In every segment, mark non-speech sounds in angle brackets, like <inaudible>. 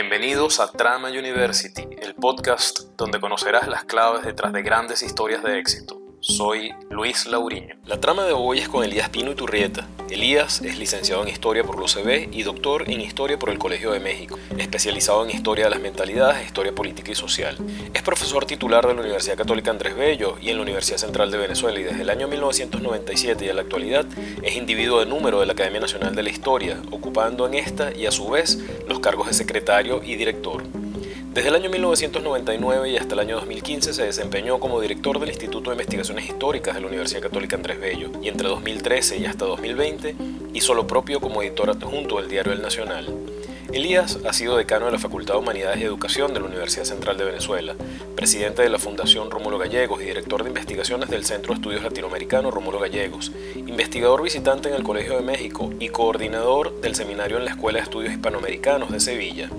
Bienvenidos a Trama University, el podcast donde conocerás las claves detrás de grandes historias de éxito. Soy Luis Lauriño. La trama de hoy es con Elías Pino y Turrieta. Elías es licenciado en Historia por la UCB y doctor en Historia por el Colegio de México, especializado en Historia de las Mentalidades, Historia Política y Social. Es profesor titular de la Universidad Católica Andrés Bello y en la Universidad Central de Venezuela y desde el año 1997 y a la actualidad es individuo de número de la Academia Nacional de la Historia, ocupando en esta y a su vez los cargos de secretario y director. Desde el año 1999 y hasta el año 2015 se desempeñó como director del Instituto de Investigaciones Históricas de la Universidad Católica Andrés Bello y entre 2013 y hasta 2020 hizo lo propio como editor adjunto del diario El Nacional. Elías ha sido decano de la Facultad de Humanidades y Educación de la Universidad Central de Venezuela, presidente de la Fundación Rómulo Gallegos y director de investigaciones del Centro de Estudios Latinoamericanos Rómulo Gallegos, investigador visitante en el Colegio de México y coordinador del seminario en la Escuela de Estudios Hispanoamericanos de Sevilla.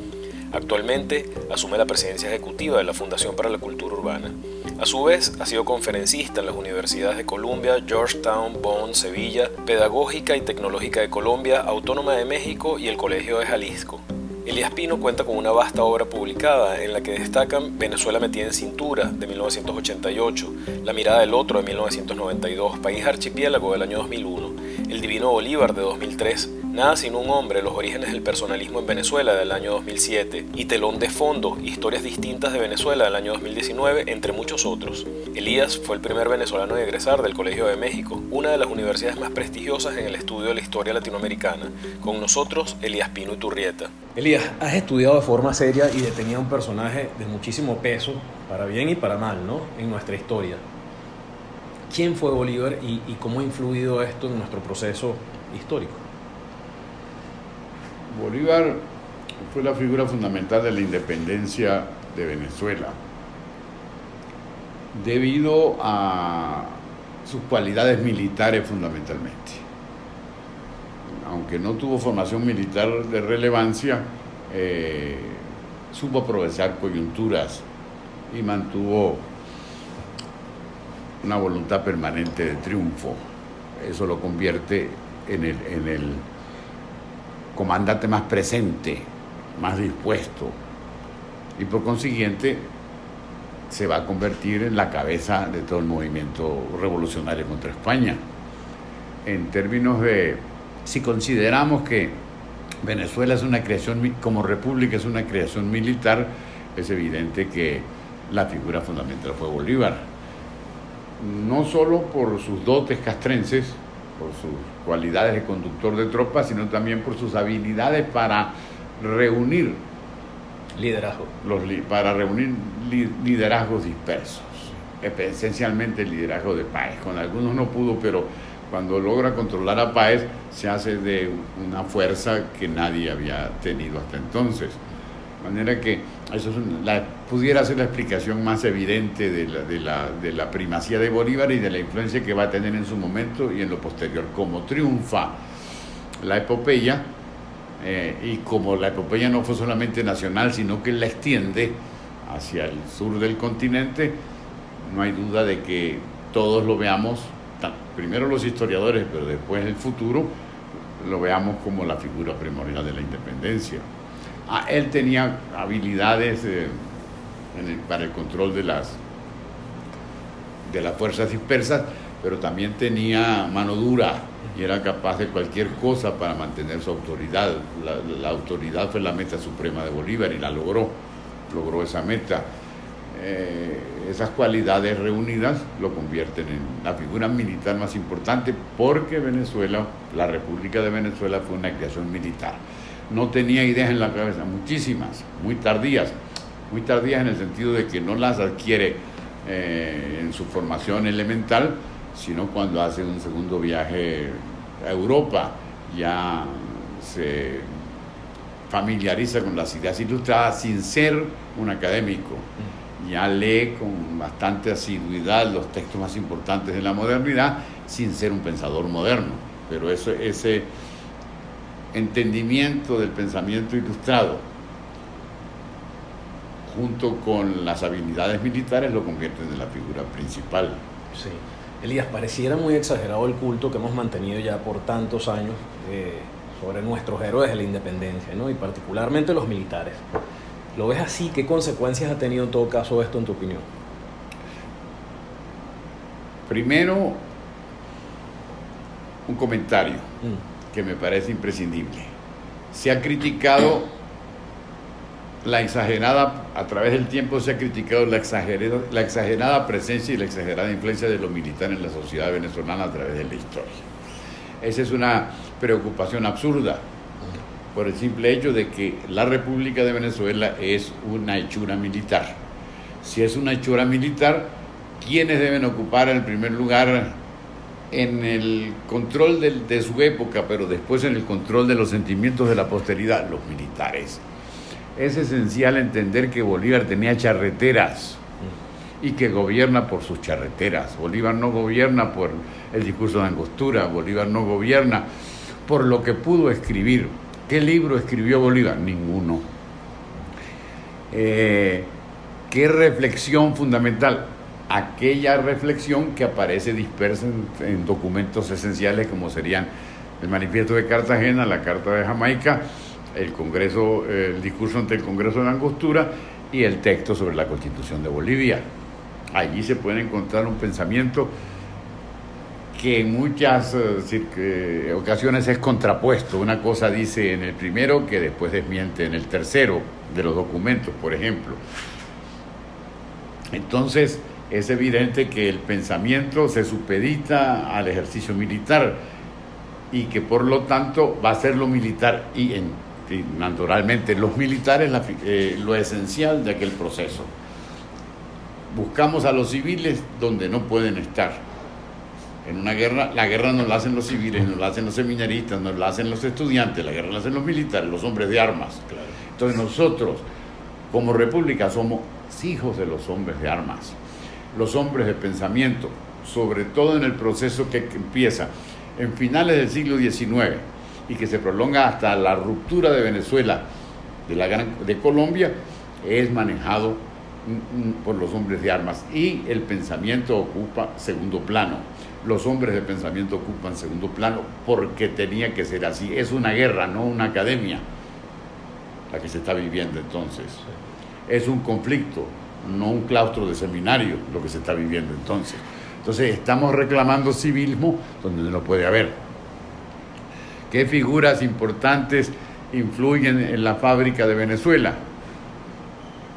Actualmente asume la presidencia ejecutiva de la Fundación para la Cultura Urbana. A su vez, ha sido conferencista en las universidades de Columbia, Georgetown, Bonn, Sevilla, Pedagógica y Tecnológica de Colombia, Autónoma de México y el Colegio de Jalisco. Elías Pino cuenta con una vasta obra publicada en la que destacan Venezuela metida en cintura de 1988, La mirada del otro de 1992, País archipiélago del año 2001, El divino Bolívar de 2003, Nada sin un hombre, los orígenes del personalismo en Venezuela del año 2007 y Telón de Fondo, historias distintas de Venezuela del año 2019, entre muchos otros. Elías fue el primer venezolano en egresar del Colegio de México, una de las universidades más prestigiosas en el estudio de la historia latinoamericana. Con nosotros, Elías Pino Turrieta. Elías, has estudiado de forma seria y detenía un personaje de muchísimo peso, para bien y para mal, ¿no? En nuestra historia. ¿Quién fue Bolívar y, cómo ha influido esto en nuestro proceso histórico? Bolívar fue la figura fundamental de la independencia de Venezuela, debido a sus cualidades militares fundamentalmente. Aunque no tuvo formación militar de relevancia, eh, supo aprovechar coyunturas y mantuvo una voluntad permanente de triunfo. Eso lo convierte en el, comandante más presente, más dispuesto, y por consiguiente se va a convertir en la cabeza de todo el movimiento revolucionario contra España. En términos de, si consideramos que Venezuela es una creación, como república es una creación militar, es evidente que la figura fundamental fue Bolívar. No solo por sus dotes castrenses, por sus cualidades de conductor de tropas, sino también por sus habilidades para reunir liderazgo, los, para reunir liderazgos dispersos, esencialmente el liderazgo de Páez. Con algunos no pudo, pero cuando logra controlar a Páez se hace de una fuerza que nadie había tenido hasta entonces. De manera que eso la, pudiera ser la explicación más evidente de la, de, la, de la, primacía de Bolívar y de la influencia que va a tener en su momento y en lo posterior. Como triunfa la epopeya, eh, y como la epopeya no fue solamente nacional, sino que la extiende hacia el sur del continente, no hay duda de que todos lo veamos, primero los historiadores, pero después el futuro, lo veamos como la figura primordial de la independencia. Ah, él tenía habilidades eh, para el control de las, de las fuerzas dispersas, pero también tenía mano dura y era capaz de cualquier cosa para mantener su autoridad. La, autoridad fue la meta suprema de Bolívar y la logró, logró esa meta. Eh, esas cualidades reunidas lo convierten en la figura militar más importante porque Venezuela, la República de Venezuela fue una creación militar no tenía ideas en la cabeza, muchísimas, muy tardías, muy tardías en el sentido de que no las adquiere eh, en su formación elemental, sino cuando hace un segundo viaje a Europa, ya se familiariza con las ideas ilustradas sin ser un académico. Ya lee con bastante asiduidad los textos más importantes de la modernidad sin ser un pensador moderno. Pero eso, ese, entendimiento del pensamiento ilustrado junto con las habilidades militares lo convierten en la figura principal. Sí. Elías, pareciera muy exagerado el culto que hemos mantenido ya por tantos años sobre nuestros héroes de la independencia, ¿no? y particularmente los militares. ¿Lo ves así? ¿Qué consecuencias ha tenido en todo caso esto en tu opinión? Primero, un comentario mm. Que me parece imprescindible. Se ha criticado la exagerada, a través del tiempo se ha criticado la exagerada, la exagerada presencia y la exagerada influencia de los militares en la sociedad venezolana a través de la historia. Esa es una preocupación absurda por el simple hecho de que la República de Venezuela es una hechura militar. Si es una hechura militar, ¿quiénes deben ocupar el primer lugar en el control de, de su época, pero después en el control de los sentimientos de la posteridad? Los militares. Es esencial entender que Bolívar tenía charreteras y que gobierna por sus charreteras. Bolívar no gobierna por el discurso de angostura, Bolívar no gobierna por lo que pudo escribir. ¿Qué libro escribió Bolívar? Ninguno. Eh, ¿Qué reflexión fundamental? Aquella reflexión que aparece dispersa en, documentos esenciales como serían el Manifiesto de Cartagena, la Carta de Jamaica, el Congreso, el discurso ante el Congreso de Angostura y el texto sobre la Constitución de Bolivia. Allí se puede encontrar un pensamiento que en muchas eh, ocasiones es contrapuesto. Una cosa dice en el primero que después desmiente en el tercero de los documentos, por ejemplo. Entonces, es evidente que el pensamiento se supedita al ejercicio militar y que por lo tanto va a ser lo militar y, naturalmente los militares eh, lo esencial de aquel proceso. Buscamos a los civiles donde no pueden estar en una guerra, la guerra no la hacen los civiles, no la hacen los seminaristas, no la hacen los estudiantes, la guerra la hacen los militares, los hombres de armas. Entonces nosotros, como república, somos hijos de los hombres de armas, los hombres de pensamiento, sobre todo en el proceso que empieza en finales del siglo XIX y que se prolonga hasta la ruptura de Venezuela, de, la de Colombia, es manejado mm, mm, por los hombres de armas y el pensamiento ocupa segundo plano los hombres de pensamiento ocupan segundo plano porque tenía que ser así. Es una guerra, no una academia la que se está viviendo entonces. Es un conflicto, no un claustro de seminario lo que se está viviendo entonces. Entonces estamos reclamando civismo donde no puede haber. ¿Qué figuras importantes influyen en la fábrica de Venezuela?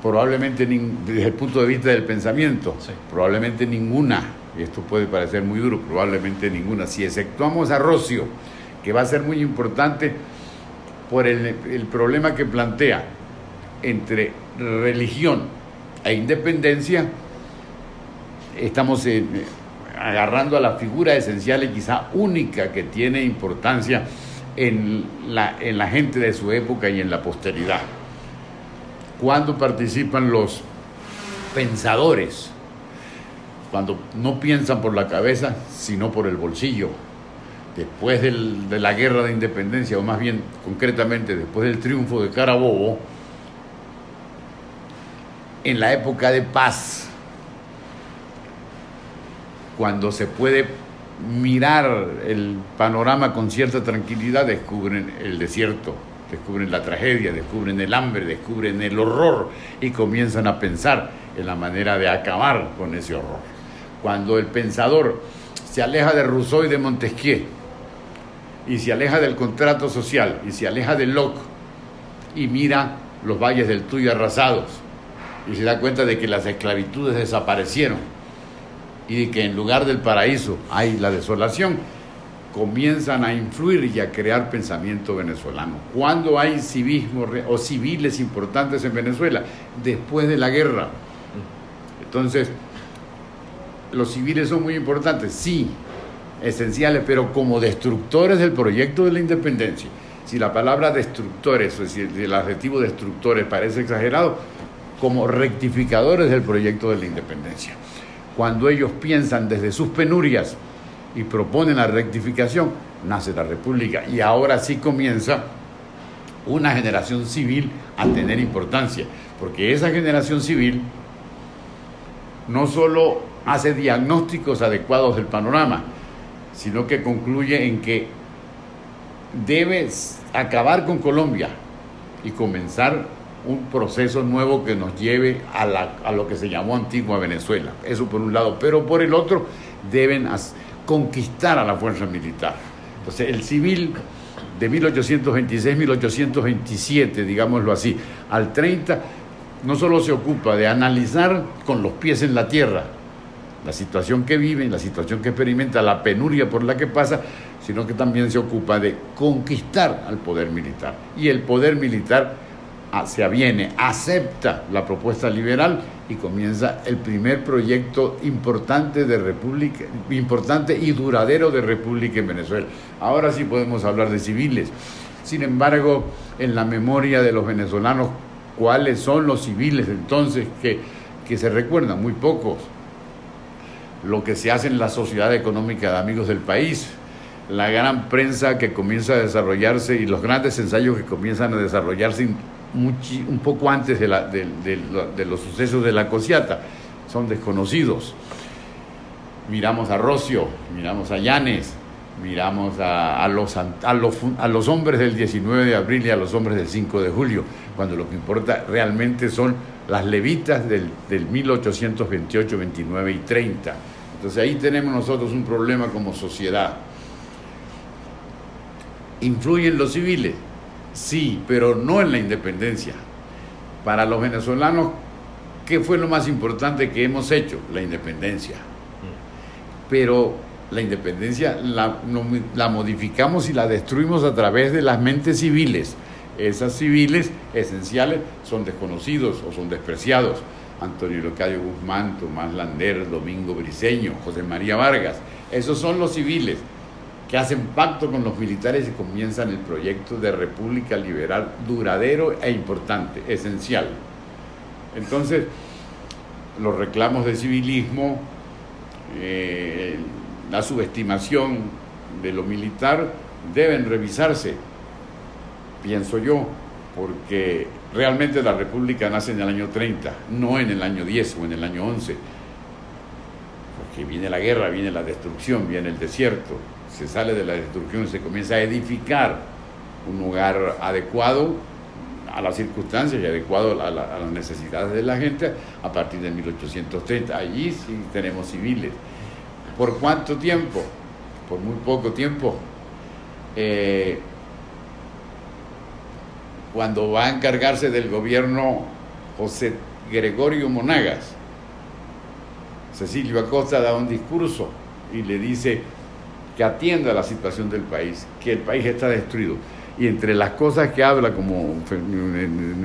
Probablemente desde el punto de vista del pensamiento, probablemente ninguna y esto puede parecer muy duro, probablemente ninguna, si exceptuamos a Rocio, que va a ser muy importante por el, problema que plantea entre religión e independencia, estamos eh, agarrando a la figura esencial y quizá única que tiene importancia en la, en la gente de su época y en la posteridad. Cuando participan los pensadores, cuando no piensan por la cabeza, sino por el bolsillo. Después de la guerra de independencia, o más bien concretamente después del triunfo de Carabobo, en la época de paz, cuando se puede mirar el panorama con cierta tranquilidad, descubren el desierto, descubren la tragedia, descubren el hambre, descubren el horror y comienzan a pensar en la manera de acabar con ese horror. Cuando el pensador se aleja de Rousseau y de Montesquieu, y se aleja del contrato social, y se aleja de Locke, y mira los valles del Tuyo arrasados, y se da cuenta de que las esclavitudes desaparecieron, y de que en lugar del paraíso hay la desolación, comienzan a influir y a crear pensamiento venezolano. ¿Cuándo hay civismo o civiles importantes en Venezuela? Después de la guerra. Entonces, los civiles son muy importantes, sí, esenciales, pero como destructores del proyecto de la independencia. Si la palabra destructores, es decir, el adjetivo destructores parece exagerado, como rectificadores del proyecto de la independencia. Cuando ellos piensan desde sus penurias y proponen la rectificación, nace la República. Y ahora sí comienza una generación civil a tener importancia, porque esa generación civil no solo hace diagnósticos adecuados del panorama, sino que concluye en que debe acabar con Colombia y comenzar un proceso nuevo que nos lleve a, lo que se llamó antigua Venezuela. Eso por un lado. Pero por el otro, deben conquistar a la fuerza militar. Entonces, el civil de 1826-1827, digámoslo así, al 30, no solo se ocupa de analizar con los pies en la tierra la situación que vive, la situación que experimenta, la penuria por la que pasa, sino que también se ocupa de conquistar al poder militar. Y el poder militar se aviene, acepta la propuesta liberal y comienza el primer proyecto importante de república, importante y duradero de república en Venezuela. Ahora sí podemos hablar de civiles. Sin embargo, en la memoria de los venezolanos, ¿cuáles son los civiles entonces que, que se recuerdan? Muy pocos. Lo que se hace en la sociedad económica de amigos del país, la gran prensa que comienza a desarrollarse y los grandes ensayos que comienzan a desarrollarse un poco antes de, los sucesos de la Cosiata, son desconocidos. Miramos a Rocio, miramos a Llanes, miramos a, los, a, los, hombres del 19 de abril y a los hombres del 5 de julio, cuando lo que importa realmente son las levitas del, del 1828, 29 y 30. Entonces ahí tenemos nosotros un problema como sociedad. ¿Influyen los civiles? Sí, pero no en la independencia. Para los venezolanos, ¿qué fue lo más importante que hemos hecho? La independencia. Pero la independencia la, modificamos y la destruimos a través de las mentes civiles. Esas civiles esenciales son desconocidos o son despreciados. Antonio Locadio Guzmán, Tomás Lander, Domingo Briceño, José María Vargas. Esos son los civiles que hacen pacto con los militares y comienzan el proyecto de república liberal duradero e importante, esencial. Entonces, los reclamos de civilismo, eh, la subestimación de lo militar deben revisarse, pienso yo, porque realmente la república nace en el año 30, no en el año 10 o en el año 11, porque viene la guerra, viene la destrucción, viene el desierto, se sale de la destrucción, se comienza a edificar un lugar adecuado a las circunstancias y adecuado a, las necesidades de la gente a partir de 1830. Allí sí tenemos civiles. ¿Por cuánto tiempo? Por muy poco tiempo. Eh, cuando va a encargarse del gobierno José Gregorio Monagas, Cecilio Acosta da un discurso y le dice, que atienda la situación del país, que el país está destruido. Y entre las cosas que habla como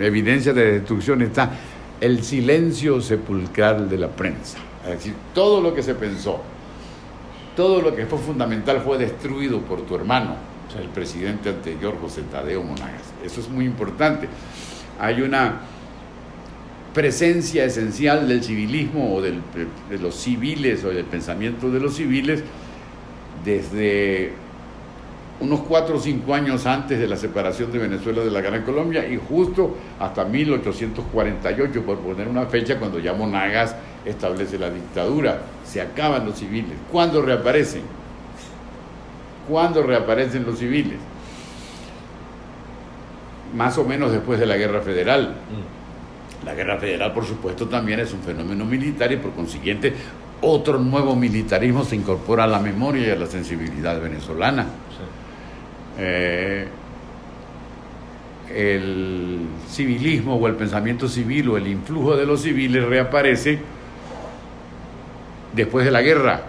evidencia de destrucción está el silencio sepulcral de la prensa. Es decir, todo lo que se pensó, todo lo que fue fundamental fue destruido por tu hermano, el presidente anterior, José Tadeo Monagas. Eso es muy importante. Hay una presencia esencial del civilismo o de los civiles o del pensamiento de los civiles desde unos cuatro o cinco años antes de la separación de Venezuela de la Gran Colombia y justo hasta 1848, por poner una fecha, cuando ya Monagas establece la dictadura. Se acaban los civiles. ¿Cuándo reaparecen? ¿Cuándo reaparecen los civiles? Más o menos después de la Guerra Federal. Mm. La Guerra Federal, por supuesto, también es un fenómeno militar y por consiguiente otro nuevo militarismo se incorpora a la memoria y a la sensibilidad venezolana. Eh, el civilismo o el pensamiento civil o el influjo de los civiles reaparece después de la guerra.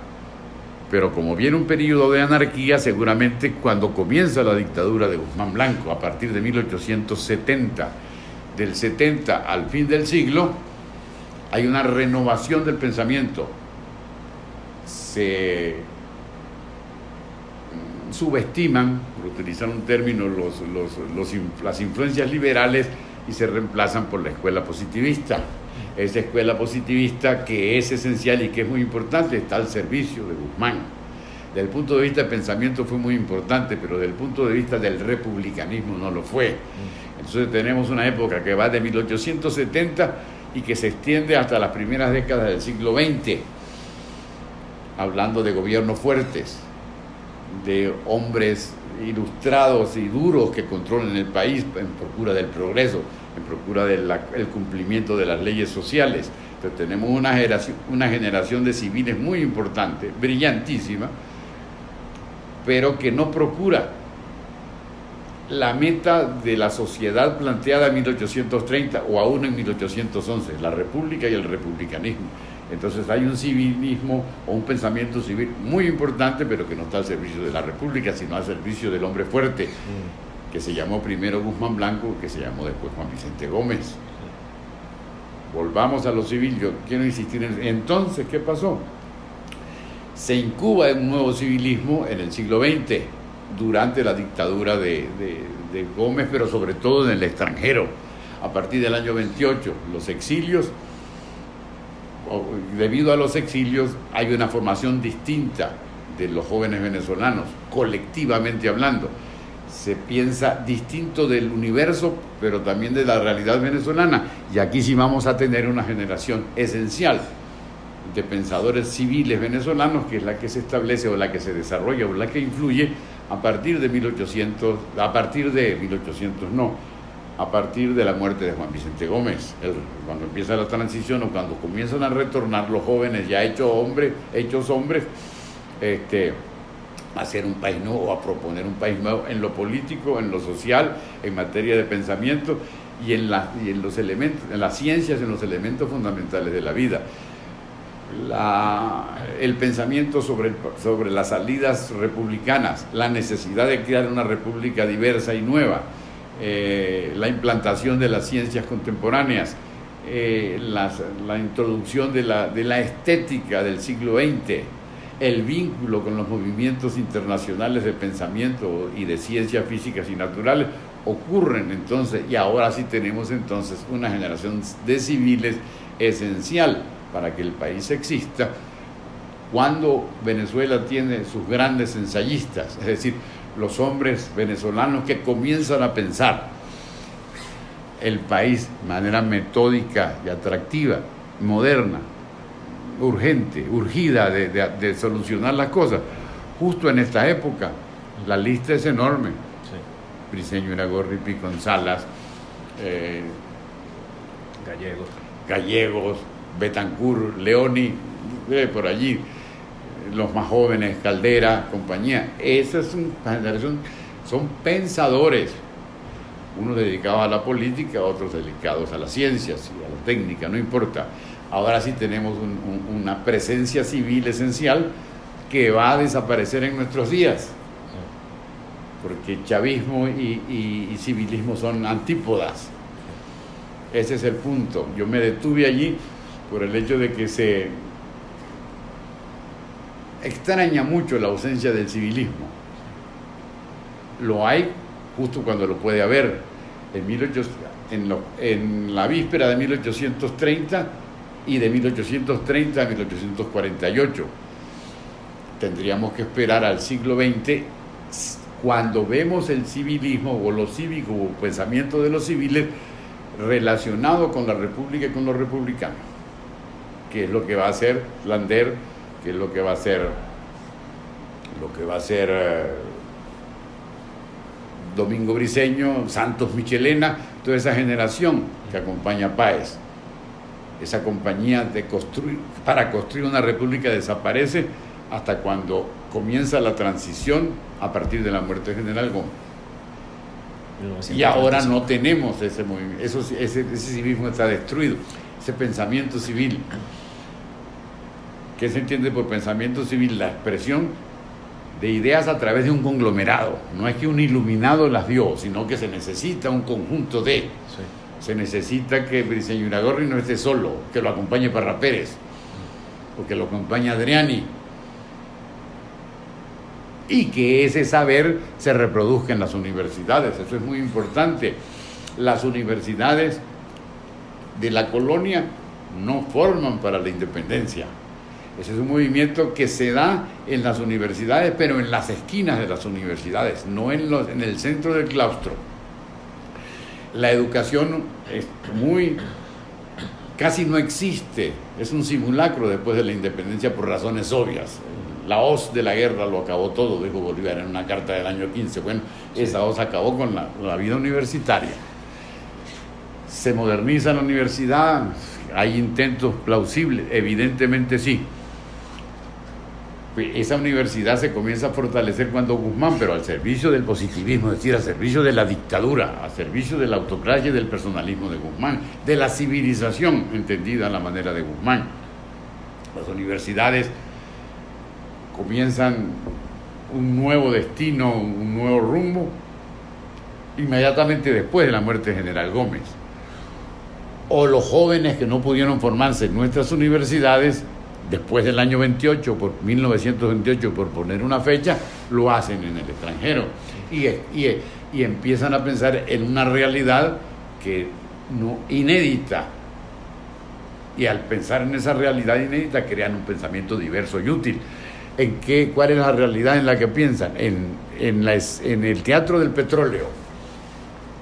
Pero como viene un periodo de anarquía, seguramente cuando comienza la dictadura de Guzmán Blanco, a partir de 1870, del 70 al fin del siglo, hay una renovación del pensamiento, subestiman, por utilizar un término, las influencias liberales y se reemplazan por la escuela positivista. Esa escuela positivista que es esencial y que es muy importante está al servicio de Guzmán. Desde el punto de vista del pensamiento fue muy importante, pero desde el punto de vista del republicanismo no lo fue. Entonces tenemos una época que va de 1870 y que se extiende hasta las primeras décadas del siglo XX hablando de gobiernos fuertes, de hombres ilustrados y duros que controlan el país en procura del progreso, en procura del cumplimiento de las leyes sociales. Entonces tenemos una generación, una generación de civiles muy importante, brillantísima, pero que no procura la meta de la sociedad planteada en 1830 o aún en 1811, la república y el republicanismo. Entonces hay un civilismo o un pensamiento civil muy importante, pero que no está al servicio de la república, sino al servicio del hombre fuerte, mm. que se llamó primero Guzmán Blanco, que se llamó después Juan Vicente Gómez. Volvamos a lo civil, yo quiero insistir en entonces, ¿qué pasó? Se incuba un nuevo civilismo en el siglo XX, durante la dictadura de, de Gómez, pero sobre todo en el extranjero. A partir del año 28, los exilios debido a los exilios hay una formación distinta de los jóvenes venezolanos, colectivamente hablando. Se piensa distinto del universo, pero también de la realidad venezolana. Y aquí sí vamos a tener una generación esencial de pensadores civiles venezolanos, que es la que se establece o la que se desarrolla o la que influye a partir de 1800, a partir de 1800 no, a partir de la muerte de Juan Vicente Gómez. cuando empieza la transición o cuando comienzan a retornar los jóvenes ya hechos hombres, hechos hombres, este, a hacer un país nuevo a proponer un país nuevo en lo político, en lo social, en materia de pensamiento y en, la, y en los elementos, en las ciencias, en los elementos fundamentales de la vida. el pensamiento sobre, sobre las salidas republicanas, la necesidad de crear una república diversa y nueva, eh, la implantación de las ciencias contemporáneas, eh, la introducción de la, de la estética del siglo XX, el vínculo con los movimientos internacionales de pensamiento y de ciencias físicas y naturales ocurren entonces y ahora sí tenemos entonces una generación de civiles esencial para que el país exista cuando Venezuela tiene sus grandes ensayistas, es decir, los hombres venezolanos que comienzan a pensar el país de manera metódica y atractiva, moderna, urgente, urgida de, solucionar las cosas. Justo en esta época, la lista es enorme. Sí. Briceño Iragorri, Salas, eh, Gallegos. Gallegos, Betancourt, Leoni, eh, por allí los más jóvenes, Caldera, compañía. Esa es son pensadores, unos dedicados a la política, otros dedicados a las ciencias y a la técnica, no importa. Ahora sí tenemos una presencia civil esencial que va a desaparecer en nuestros días, porque chavismo y civilismo son antípodas. Ese es el punto. Yo me detuve allí por el hecho de que se extraña mucho la ausencia del civilismo. Lo hay justo cuando lo puede haber. En, la víspera de 1830 y de 1830 a 1848. Tendríamos que esperar al siglo XX cuando vemos el civilismo o lo cívico o pensamiento de los civiles relacionado con la República y con los republicanos, que es lo que va a hacer Lander que es lo que va a ser lo que va a ser eh, Domingo Briseño, Santos Michelena, toda esa generación que acompaña a Páez. Esa compañía de construir, para construir una república desaparece hasta cuando comienza la transición a partir de la muerte de General Gómez. Y ahora no tenemos ese movimiento, ese, ese civismo está destruido, ese pensamiento civil ¿Qué se entiende por pensamiento civil? La expresión de ideas a través de un conglomerado. No es que un iluminado las dio, sino que se necesita un conjunto de. Se necesita que Briceño Iragorri no esté solo, que lo acompañe Parra Pérez, o que lo acompañe Adriani. Y que ese saber se reproduzca en las universidades. Eso es muy importante. Las universidades de la colonia no forman para la independencia ese es un movimiento que se da en las universidades, pero en las esquinas de las universidades, no en, los, en el centro del claustro. La educación es muy, casi no existe, es un simulacro después de la independencia por razones obvias. la hoz de la guerra lo acabó todo, dijo Bolívar en una carta del año 15. Bueno, esa hoz acabó con la, la vida universitaria. ¿Se moderniza la universidad? ¿Hay intentos plausibles? Evidentemente sí esa universidad se comienza a fortalecer cuando Guzmán, pero al servicio del positivismo, es decir, al servicio de la dictadura, al servicio de la autocracia y del personalismo de Guzmán, de la civilización entendida a la manera de Guzmán. Las universidades comienzan un nuevo destino, un nuevo rumbo, inmediatamente después de la muerte de General Gómez. O los jóvenes que no pudieron formarse en nuestras universidades después del año 28, por 1928, por poner una fecha, lo hacen en el extranjero. Y, y, empiezan a pensar en una realidad que no inédita. Y al pensar en esa realidad inédita crean un pensamiento diverso y útil. ¿En qué, ¿Cuál es la realidad en la que piensan? En, en, la, en el teatro del petróleo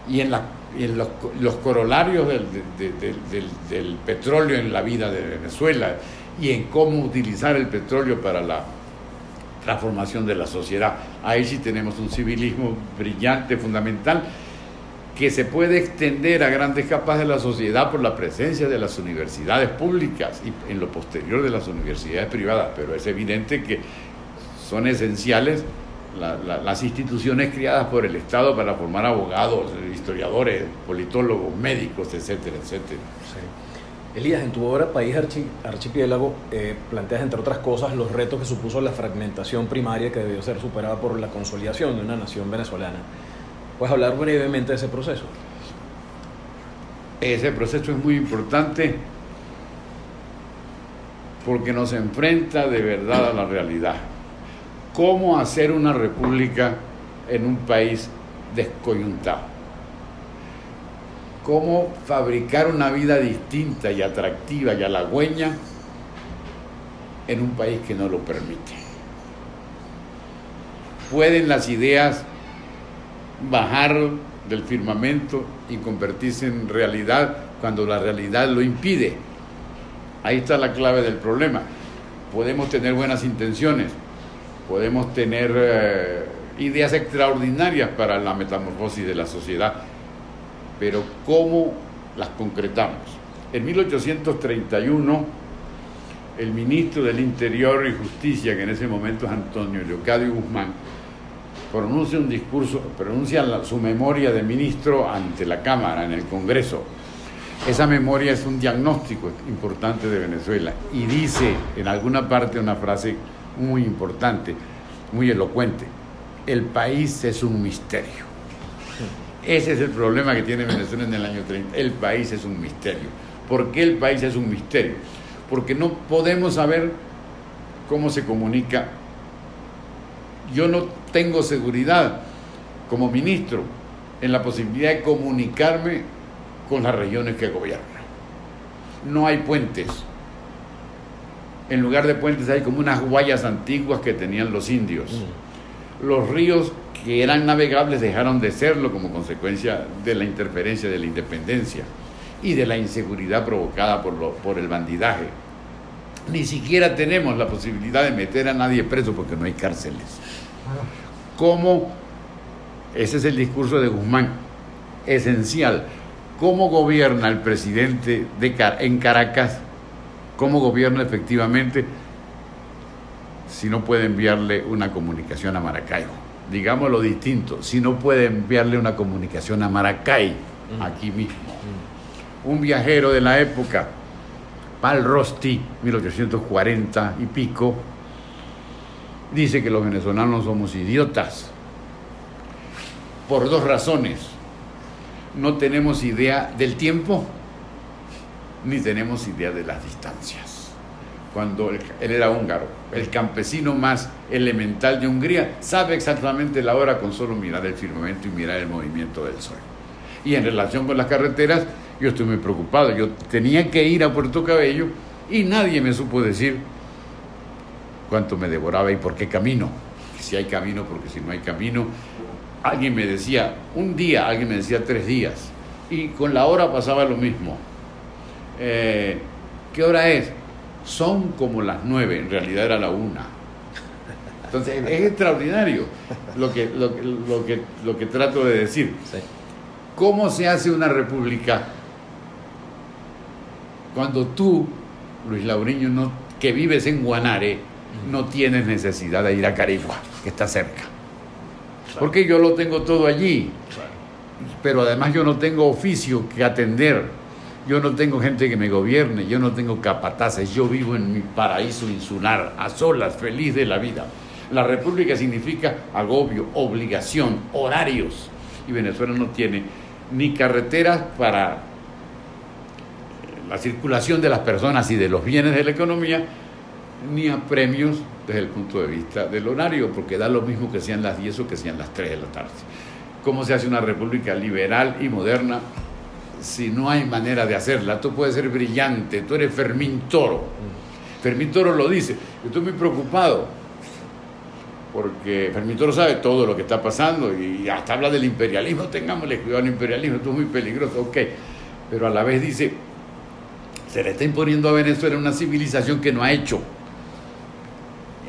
y en, la, en los, los, corolarios del, del, del petróleo en la vida de Venezuela y en cómo utilizar el petróleo para la transformación de la sociedad. Ahí sí tenemos un civilismo brillante, fundamental, que se puede extender a grandes capas de la sociedad por la presencia de las universidades públicas y en lo posterior de las universidades privadas, pero es evidente que son esenciales las instituciones creadas por el Estado para formar abogados, historiadores, politólogos, médicos, etcétera, etcétera. Elías, en tu obra País Archipiélago eh, planteas, entre otras cosas, los retos que supuso la fragmentación primaria que debió ser superada por la consolidación de una nación venezolana. ¿Puedes hablar brevemente de ese proceso? Ese proceso es muy importante porque nos enfrenta de verdad a la realidad. ¿Cómo hacer una república en un país descoyuntado? Cómo fabricar una vida distinta y atractiva y halagüeña en un país que no lo permite. Pueden las ideas bajar del firmamento y convertirse en realidad cuando la realidad lo impide. Ahí está la clave del problema. Podemos tener buenas intenciones, podemos tener eh, ideas extraordinarias para la metamorfosis de la sociedad, pero ¿cómo las concretamos? En 1831, el ministro del Interior y Justicia, que en ese momento es Antonio Leocadio Guzmán, pronuncia un discurso, pronuncia su memoria de ministro ante la Cámara, en el Congreso. Esa memoria es un diagnóstico importante de Venezuela y dice en alguna parte una frase muy importante, muy elocuente, el país es un misterio. Ese es el problema que tiene Venezuela en el año 30. El país es un misterio. ¿Por qué el país es un misterio? Porque no podemos saber cómo se comunica. Yo no tengo seguridad como ministro en la posibilidad de comunicarme con las regiones que gobierno. No hay puentes. En lugar de puentes hay como unas guayas antiguas que tenían los indios. Mm. Los ríos que eran navegables dejaron de serlo como consecuencia de la interferencia de la independencia y de la inseguridad provocada por, lo, por el bandidaje. Ni siquiera tenemos la posibilidad de meter a nadie preso porque no hay cárceles. ¿Cómo? Ese es el discurso de Guzmán, esencial. ¿Cómo gobierna el presidente de en Caracas? ¿Cómo gobierna efectivamente si no puede enviarle una comunicación a Maracaibo? Digámoslo distinto, si no puede enviarle una comunicación a Maracay, mm. aquí mismo. Mm. Un viajero de la época, Pal Rosti, 1840 y pico, dice que los venezolanos somos idiotas por dos razones. No tenemos idea del tiempo, ni tenemos idea de las distancias cuando él, era húngaro. El campesino más elemental de Hungría sabe exactamente la hora con solo mirar el firmamento y mirar el movimiento del sol. Y en relación con las carreteras, yo estoy muy preocupado. Yo tenía que ir a Puerto Cabello y nadie me supo decir cuánto me devoraba y por qué camino. Si hay camino, porque si no hay camino. Alguien me decía un día, alguien me decía tres días. Y con la hora pasaba lo mismo. Eh, ¿Qué hora es? Son como las nueve, en realidad era la una. Entonces es extraordinario lo que, lo, que, lo que trato de decir. ¿Cómo se hace una república cuando tú, Luis Lauriño, no, que vives en Guanare, no tienes necesidad de ir a Carigua, que está cerca? Porque yo lo tengo todo allí. Pero además yo no tengo oficio que atender. Yo no tengo gente que me gobierne, yo no tengo capataces, yo vivo en mi paraíso insular, a solas, feliz de la vida. La república significa agobio, obligación, horarios. Y Venezuela no tiene ni carreteras para la circulación de las personas y de los bienes de la economía, ni a premios desde el punto de vista del horario, porque da lo mismo que sean las 10 o que sean las 3 de la tarde. ¿Cómo se hace una república liberal y moderna si no hay manera de hacerla? Tú puedes ser brillante, tú eres Fermín Toro. Fermín Toro lo dice, yo estoy muy preocupado porque Fermín Toro sabe todo lo que está pasando y hasta habla del imperialismo, tengámosle cuidado al imperialismo, esto es muy peligroso, ok, pero a la vez dice, se le está imponiendo a Venezuela una civilización que no ha hecho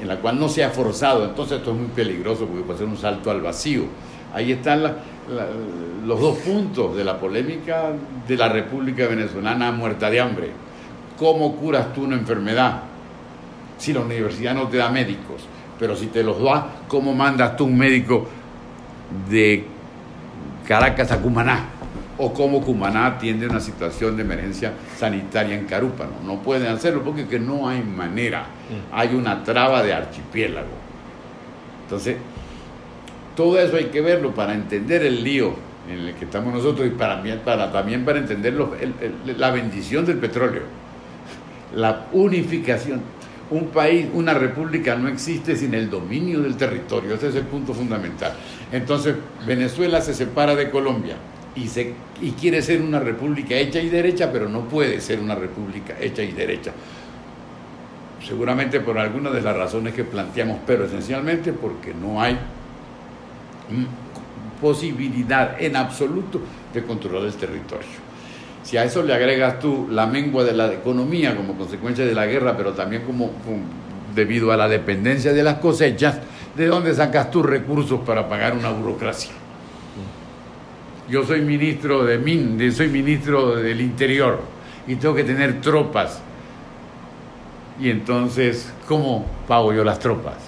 en la cual no se ha forzado. Entonces esto es muy peligroso porque puede ser un salto al vacío. Ahí están los dos puntos de la polémica de la República Venezolana muerta de hambre. ¿Cómo curas tú una enfermedad si la universidad no te da médicos? Pero si te los da, ¿cómo mandas tú un médico de Caracas a Cumaná? o cómo Cumaná atiende una situación de emergencia sanitaria en Carúpano. No pueden hacerlo porque no hay manera. Mm. Hay una traba de archipiélago. Entonces, todo eso hay que verlo para entender el lío en el que estamos nosotros y para, para también para entender la bendición del petróleo, la unificación. Un país, una república no existe sin el dominio del territorio, ese es el punto fundamental. Entonces, Venezuela se separa de Colombia, y, se, y quiere ser una república hecha y derecha, pero no puede ser una república hecha y derecha. Seguramente por algunas de las razones que planteamos, pero esencialmente porque no hay posibilidad en absoluto de controlar el territorio. Si a eso le agregas tú la mengua de la economía como consecuencia de la guerra, pero también como, debido a la dependencia de las cosechas, ¿de dónde sacas tus recursos para pagar una burocracia? yo soy ministro de MIN, soy ministro del Interior y tengo que tener tropas. Y entonces, ¿cómo pago yo las tropas?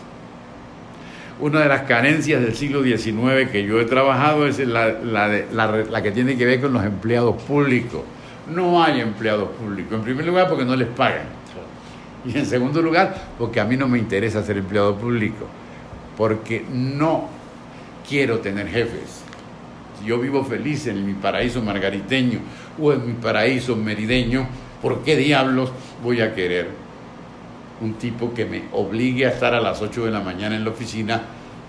Una de las carencias del siglo XIX que yo he trabajado es la, la, que tiene que ver con los empleados públicos. No hay empleados públicos. En primer lugar, porque no les pagan. Y en segundo lugar, porque a mí no me interesa ser empleado público. Porque no quiero tener jefes yo vivo feliz en mi paraíso margariteño o en mi paraíso merideño, ¿por qué diablos voy a querer un tipo que me obligue a estar a las 8 de la mañana en la oficina,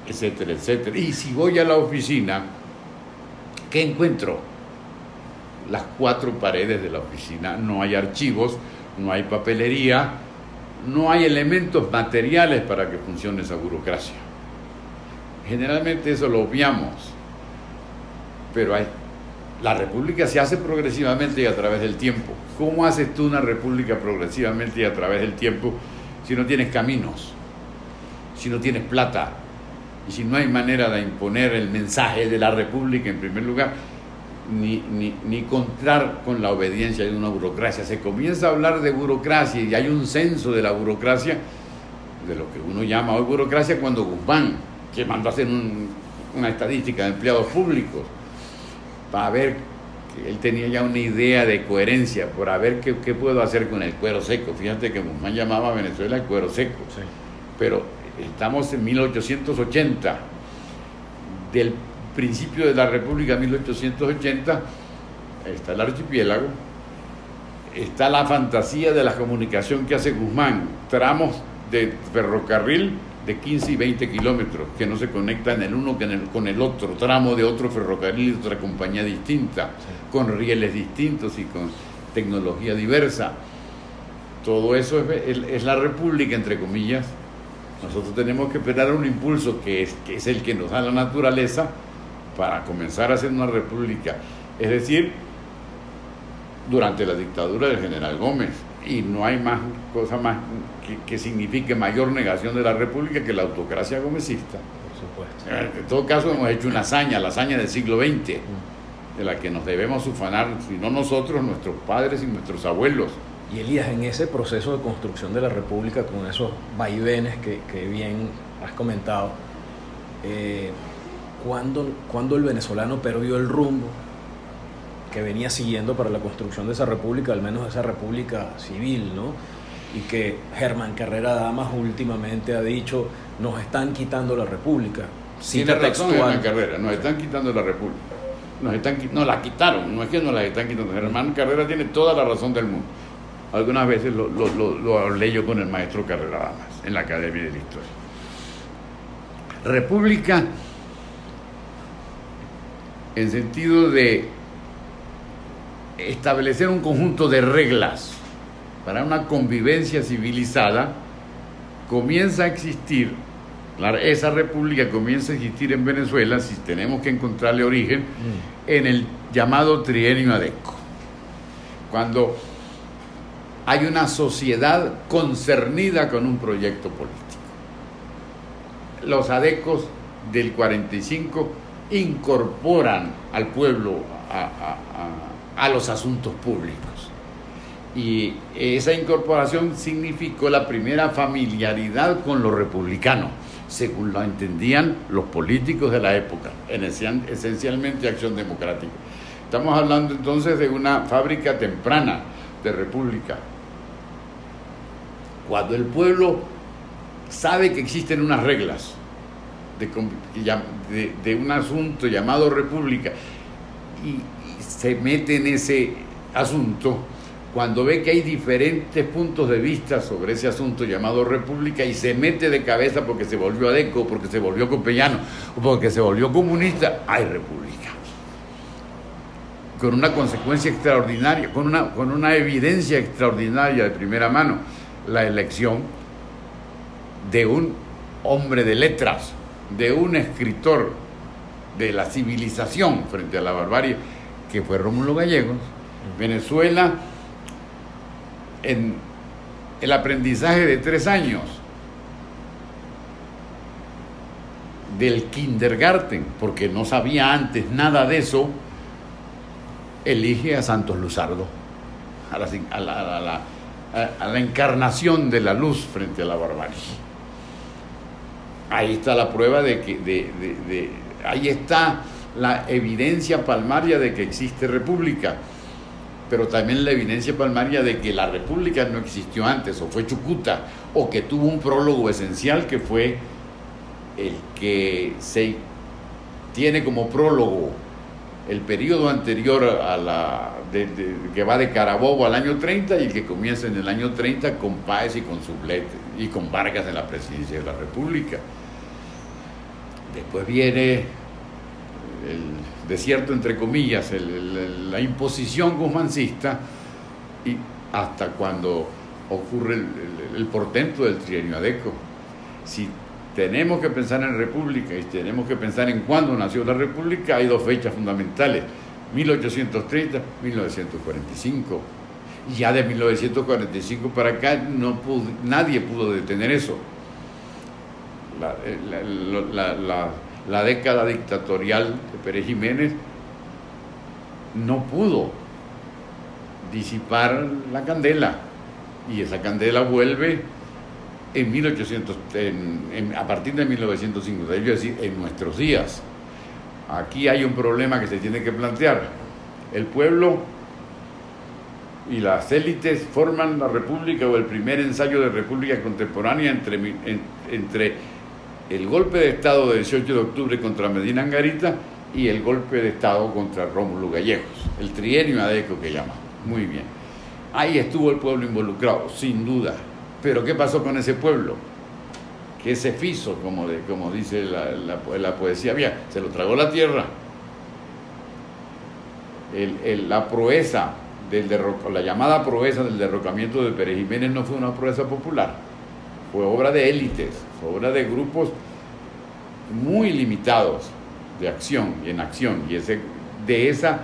etcétera, etcétera? Y si voy a la oficina, ¿qué encuentro? Las cuatro paredes de la oficina, no hay archivos, no hay papelería, no hay elementos materiales para que funcione esa burocracia. Generalmente eso lo obviamos pero hay, la república se hace progresivamente y a través del tiempo. ¿Cómo haces tú una república progresivamente y a través del tiempo si no tienes caminos, si no tienes plata y si no hay manera de imponer el mensaje de la república en primer lugar? Ni, ni, ni, contar con la obediencia de una burocracia. Se comienza a hablar de burocracia y hay un censo de la burocracia, de lo que uno llama hoy burocracia, cuando Guzmán, que mandó a hacer una estadística de empleados públicos, para ver él tenía ya una idea de coherencia, por a ver qué, puedo hacer con el cuero seco. Fíjate que Guzmán llamaba a Venezuela el cuero seco. Pero estamos en 1880, del principio de la República 1880, está el archipiélago, está la fantasía de la comunicación que hace Guzmán, tramos de ferrocarril de 15 y 20 kilómetros que no se conectan el uno con el otro, tramo de otro ferrocarril de otra compañía distinta, con rieles distintos y con tecnología diversa. Todo eso es, la república, entre comillas. Nosotros tenemos que esperar un impulso que es, que es el que nos da la naturaleza para comenzar a hacer una república. Es decir, durante la dictadura del general Gómez, y no hay más cosa más que, signifique mayor negación de la República que la autocracia gomecista. Por supuesto. En todo caso hemos hecho una hazaña, la hazaña del siglo XX, mm. de la que nos debemos ufanar, si no nosotros, nuestros padres y nuestros abuelos. Y Elías, en ese proceso de construcción de la República, con esos vaivenes que, que bien has comentado, eh, ¿cuándo, el venezolano perdió el rumbo que venía siguiendo para la construcción de esa república, al menos esa república civil, ¿no? Y que Germán Carrera Damas últimamente ha dicho, nos están quitando la república. Tiene razón Germán Carrera, nos están quitando la república. Nos, están, nos la quitaron, no es que nos la están quitando. Germán Carrera tiene toda la razón del mundo. Algunas veces lo, lo, lo, hablé yo con el maestro Carrera Damas en la Academia de la Historia. República en sentido de establecer un conjunto de reglas para una convivencia civilizada, comienza a existir, esa república comienza a existir en Venezuela, si tenemos que encontrarle origen, mm. en el llamado trienio adeco, cuando hay una sociedad concernida con un proyecto político. Los adecos del 45 incorporan al pueblo a, los asuntos públicos. Y esa incorporación significó la primera familiaridad con lo republicano, según lo entendían los políticos de la época, en esencialmente acción democrática. Estamos hablando entonces de una fábrica temprana de república. Cuando el pueblo sabe que existen unas reglas, de, un asunto llamado república y, se mete en ese asunto cuando ve que hay diferentes puntos de vista sobre ese asunto llamado república y se mete de cabeza porque se volvió adeco, porque se volvió copellano o porque se volvió comunista, hay república. Con una consecuencia extraordinaria, con una, con una evidencia extraordinaria de primera mano, la elección de un hombre de letras, de un escritor de la civilización frente a la barbarie, que fue Rómulo Gallegos. Venezuela, en el aprendizaje de tres años del kindergarten, porque no sabía antes nada de eso, elige a Santos Luzardo, a la, encarnación de la luz frente a la barbarie ahí está la prueba de que, ahí está la evidencia palmaria de que existe república, pero también la evidencia palmaria de que la república no existió antes, o fue Chucuta, o que tuvo un prólogo esencial que fue el que se tiene como prólogo el periodo anterior a la que va de Carabobo al año 30 y el que comienza en el año 30 con Páez y con Sublete y con Vargas en la presidencia de la República. Después viene el desierto, entre comillas, la imposición guzmancista y hasta cuando ocurre el, portento del trienio adeco. Si tenemos que pensar en república y tenemos que pensar en cuándo nació la república, hay dos fechas fundamentales, 1830, 1945. Y ya de 1945 para acá no nadie pudo detener eso la, década dictatorial de Pérez Jiménez no pudo disipar la candela y esa candela vuelve en 1800, a partir de 1950, es decir, en nuestros días. Aquí hay un problema que se tiene que plantear. El pueblo y las élites forman la república o el primer ensayo de república contemporánea entre, entre el golpe de Estado del 18 de octubre contra Medina Angarita y el golpe de Estado contra Rómulo Gallegos, el trienio ADECO que llama. Muy bien. Ahí estuvo el pueblo involucrado, sin duda. Pero ¿qué pasó con ese pueblo? Que ese fiso, como, de, dice la, poesía se lo tragó la tierra. la proeza del la llamada proeza del derrocamiento de Pérez Jiménez no fue una proeza popular, fue obra de élites, obra de grupos muy limitados de acción y en acción, y ese, de esa,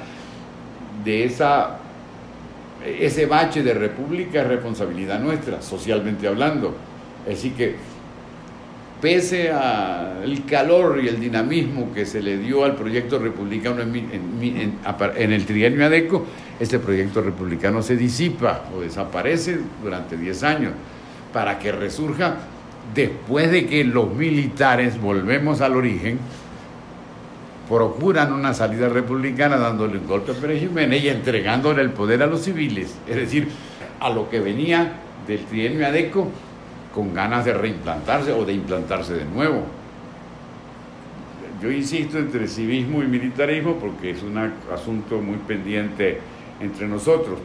de esa ese bache de república es responsabilidad nuestra, socialmente hablando. Decir que pese al calor y el dinamismo que se le dio al proyecto republicano en, el trienio ADECO, este proyecto republicano se disipa o desaparece durante 10 años para que resurja después de que los militares, volvemos al origen, procuran una salida republicana dándole un golpe a Pérez Jiménez y entregándole el poder a los civiles, es decir, a lo que venía del trienio ADECO con ganas de reimplantarse o de implantarse de nuevo. Yo insisto entre civismo y militarismo porque es un asunto muy pendiente entre nosotros,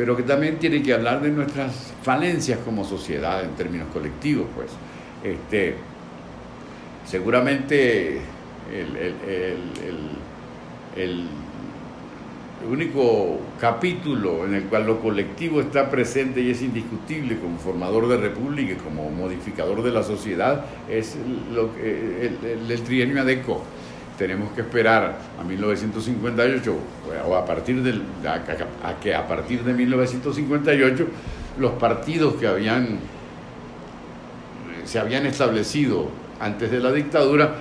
pero que también tiene que hablar de nuestras falencias como sociedad en términos colectivos, pues. Este, seguramente el el único capítulo en el cual lo colectivo está presente y es indiscutible como formador de república y como modificador de la sociedad es lo el, el, trienio ADECO. Tenemos que esperar a 1958 o a partir del, que a partir de 1958 los partidos que habían se habían establecido antes de la dictadura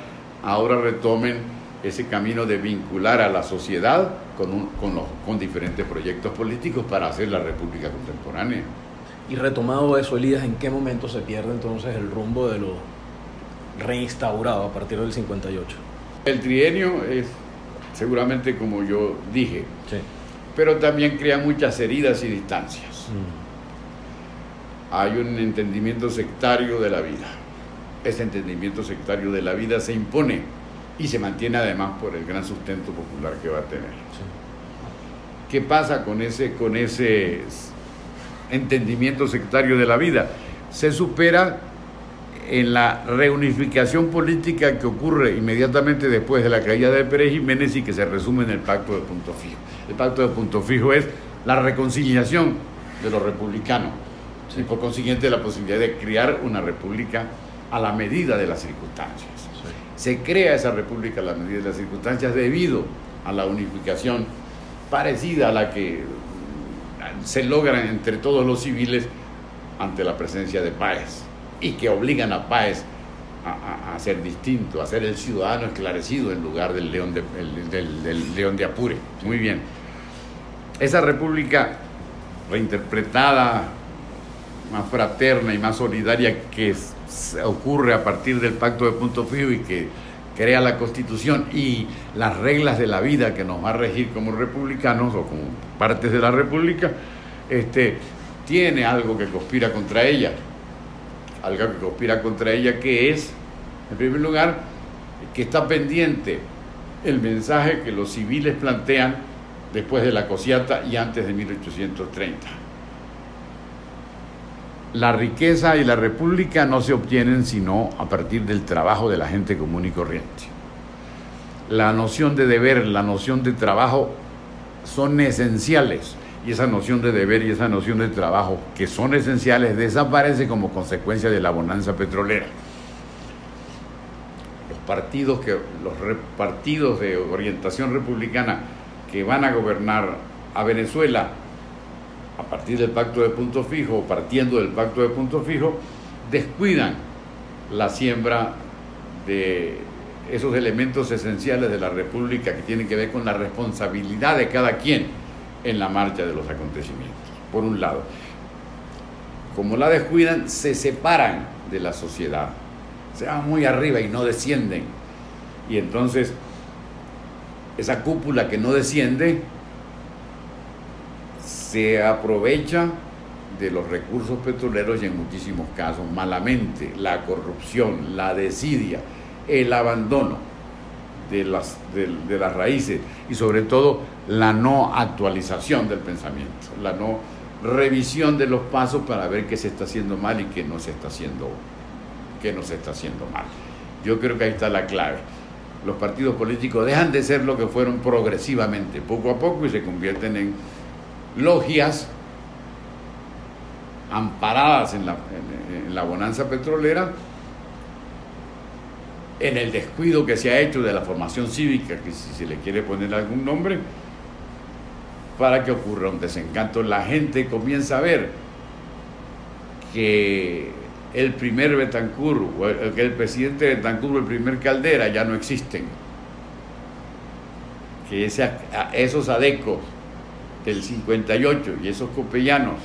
ahora retomen ese camino de vincular a la sociedad con, con, los, con diferentes proyectos políticos para hacer la República contemporánea. Y retomado eso, Elías, ¿en qué momento se pierde entonces el rumbo de lo reinstaurado a partir del 58? El trienio es seguramente como yo dije, sí. pero también crea muchas heridas y distancias. Mm. Hay un entendimiento sectario de la vida. Ese entendimiento sectario de la vida se impone y se mantiene además por el gran sustento popular que va a tener. ¿Qué pasa con ese, con ese entendimiento sectario de la vida? Se supera en la reunificación política que ocurre inmediatamente después de la caída de Pérez Jiménez y que se resume en el pacto de punto fijo. El pacto de punto fijo es la reconciliación de los republicanos y por consiguiente la posibilidad de crear una república a la medida de las circunstancias. Se crea esa república a la medida de las circunstancias debido a la unificación parecida a la que se logra entre todos los civiles ante la presencia de Páez y que obligan a Páez a, ser distinto, a ser el ciudadano esclarecido en lugar del león de, del león de Apure. Muy bien. Esa república reinterpretada, más fraterna y más solidaria que ocurre a partir del pacto de punto fijo y que crea la constitución y las reglas de la vida que nos va a regir como republicanos o como partes de la república, este, tiene algo que conspira contra ella. Algo que conspira contra ella que es, en primer lugar, que está pendiente el mensaje que los civiles plantean después de la cosiata y antes de 1830 la riqueza y la república no se obtienen sino a partir del trabajo de la gente común y corriente. La noción de deber, la noción de trabajo son esenciales y esa noción de deber y esa noción de trabajo que son esenciales desaparece como consecuencia de la bonanza petrolera. Los partidos, que, los partidos de orientación republicana que van a gobernar a Venezuela a partir del pacto de punto fijo, partiendo del pacto de punto fijo, descuidan la siembra de esos elementos esenciales de la República que tienen que ver con la responsabilidad de cada quien en la marcha de los acontecimientos, por un lado. Como la descuidan, se separan de la sociedad, se van muy arriba y no descienden. Y entonces, esa cúpula que no desciende se aprovecha de los recursos petroleros y en muchísimos casos malamente la corrupción, la desidia, el abandono de las, de, las raíces y sobre todo la no actualización del pensamiento, la no revisión de los pasos para ver qué se está haciendo mal y qué no se está haciendo, qué no se está haciendo mal. Yo creo que ahí está la clave. Los partidos políticos dejan de ser lo que fueron progresivamente, poco a poco, y se convierten en logias amparadas en la, bonanza petrolera, en el descuido que se ha hecho de la formación cívica, que si se le quiere poner algún nombre, para que ocurra un desencanto. La gente comienza a ver que el primer Betancur, que el presidente Betancur el primer Caldera ya no existen. Que esos adecos del 58 y esos copellanos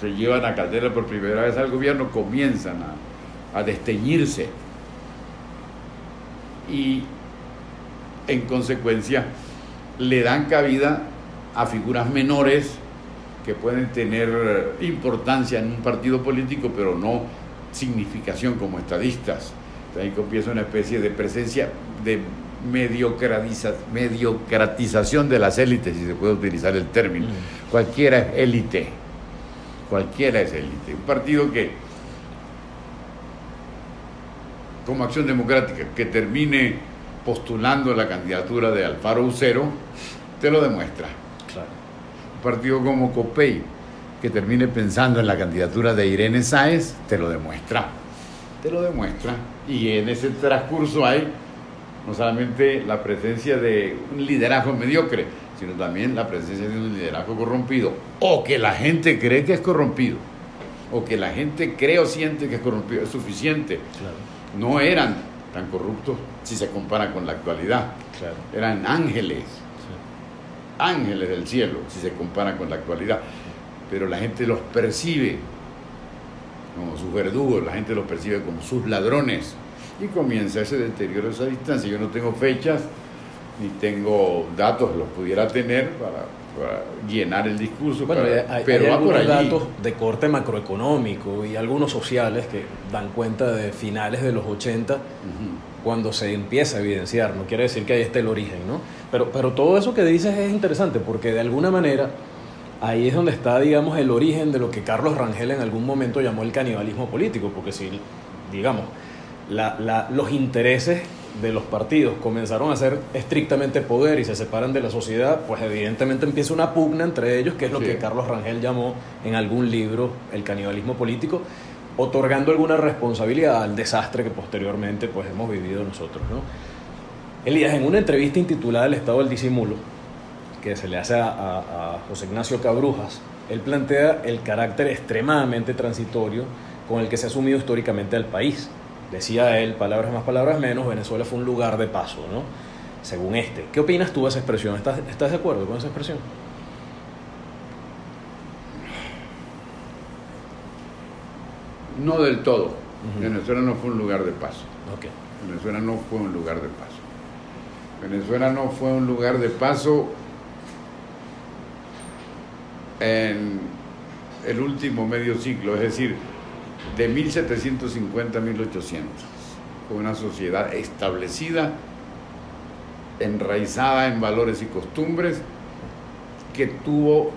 se llevan a Caldera por primera vez al gobierno, comienzan a, a desteñirse. Y en consecuencia le dan cabida a figuras menores que pueden tener importancia en un partido político, pero no significación como estadistas. Ahí comienza una especie de presencia de mediocratización de las élites, si se puede utilizar el término. Mm. Cualquiera es élite, cualquiera es élite. Un partido que, como acción democrática, que termine postulando la candidatura de Alfaro Ucero, te lo demuestra. Partido como COPEI, que termine pensando en la candidatura de Irene Sáez, te lo demuestra. Te lo demuestra. Y en ese transcurso hay no solamente la presencia de un liderazgo mediocre, sino también la presencia de un liderazgo corrompido, o que la gente cree que es corrompido, o que la gente cree o siente que es corrompido, es suficiente. No eran tan corruptos si se compara con la actualidad. Eran ángeles, ángeles del cielo si se compara con la actualidad. Pero la gente los percibe como sus verdugos, la gente los percibe como sus ladrones y comienza ese deterioro de esa distancia. Yo no tengo fechas ni tengo datos, los pudiera tener para, llenar el discurso, bueno, hay, pero algunos datos de corte macroeconómico y algunos sociales que dan cuenta de finales de los 80 cuando se empieza a evidenciar, no quiere decir que ahí esté el origen, ¿no? Pero, pero todo eso que dices es interesante porque de alguna manera ahí es donde está, digamos, el origen de lo que Carlos Rangel en algún momento llamó el canibalismo político, porque si, digamos, los intereses de los partidos comenzaron a ser estrictamente poder y se separan de la sociedad, pues evidentemente empieza una pugna entre ellos, que es lo que Carlos Rangel llamó en algún libro el canibalismo político, otorgando alguna responsabilidad al desastre que posteriormente pues hemos vivido nosotros. ¿no? Elías, en una entrevista intitulada El Estado del Disimulo, que se le hace a, José Ignacio Cabrujas, él plantea el carácter extremadamente transitorio con el que se ha asumido históricamente al país Decía él, palabras más, palabras menos, Venezuela fue un lugar de paso, ¿no? Según este. ¿Qué opinas tú de esa expresión? ¿Estás, estás de acuerdo con esa expresión? No del todo. Venezuela no fue un lugar de paso. Venezuela no fue un lugar de paso. Venezuela no fue un lugar de paso en el último medio siglo, es decir, de 1750 a 1800. Fue una sociedad establecida, enraizada en valores y costumbres, que tuvo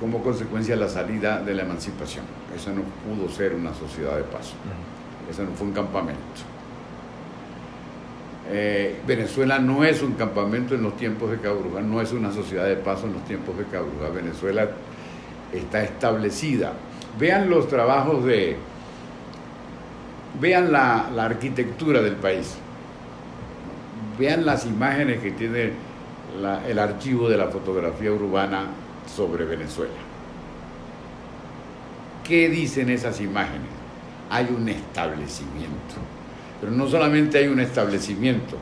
como consecuencia la salida de la emancipación. Esa no pudo ser una sociedad de paso. Esa no fue un campamento. Eh, Venezuela no es un campamento en los tiempos de Cabruja, no es una sociedad de paso en los tiempos de Cabruja. Venezuela está establecida Vean los trabajos de... Vean la, arquitectura del país. Vean las imágenes que tiene el archivo de la fotografía urbana sobre Venezuela. ¿Qué dicen esas imágenes? Hay un establecimiento. Pero no solamente hay un establecimiento,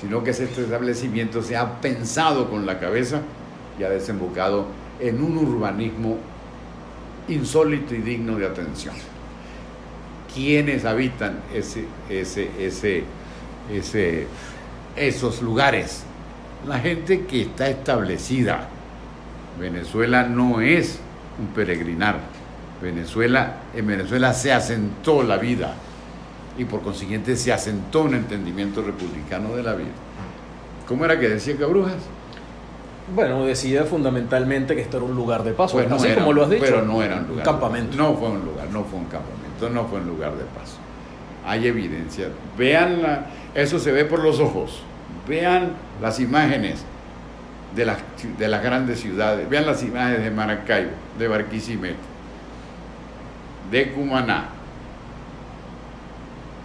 sino que ese establecimiento se ha pensado con la cabeza y ha desembocado en un urbanismo insólito y digno de atención. ¿Quiénes habitan ese, ese, ese, ese, esos lugares? La gente que está establecida. Venezuela no es un peregrinar. Venezuela, en Venezuela se asentó la vida y por consiguiente se asentó un entendimiento republicano de la vida. ¿Cómo era que decía Cabrujas? Bueno, decía fundamentalmente que esto era un lugar de paso, pues así como lo has dicho. Pero no era un lugar. campamento. No fue un lugar, no fue un campamento, no fue un lugar de paso. Hay evidencia. Vean, eso se ve por los ojos. Vean las imágenes de las, de las grandes ciudades. Vean las imágenes de Maracaibo, de Barquisimeto, de Cumaná,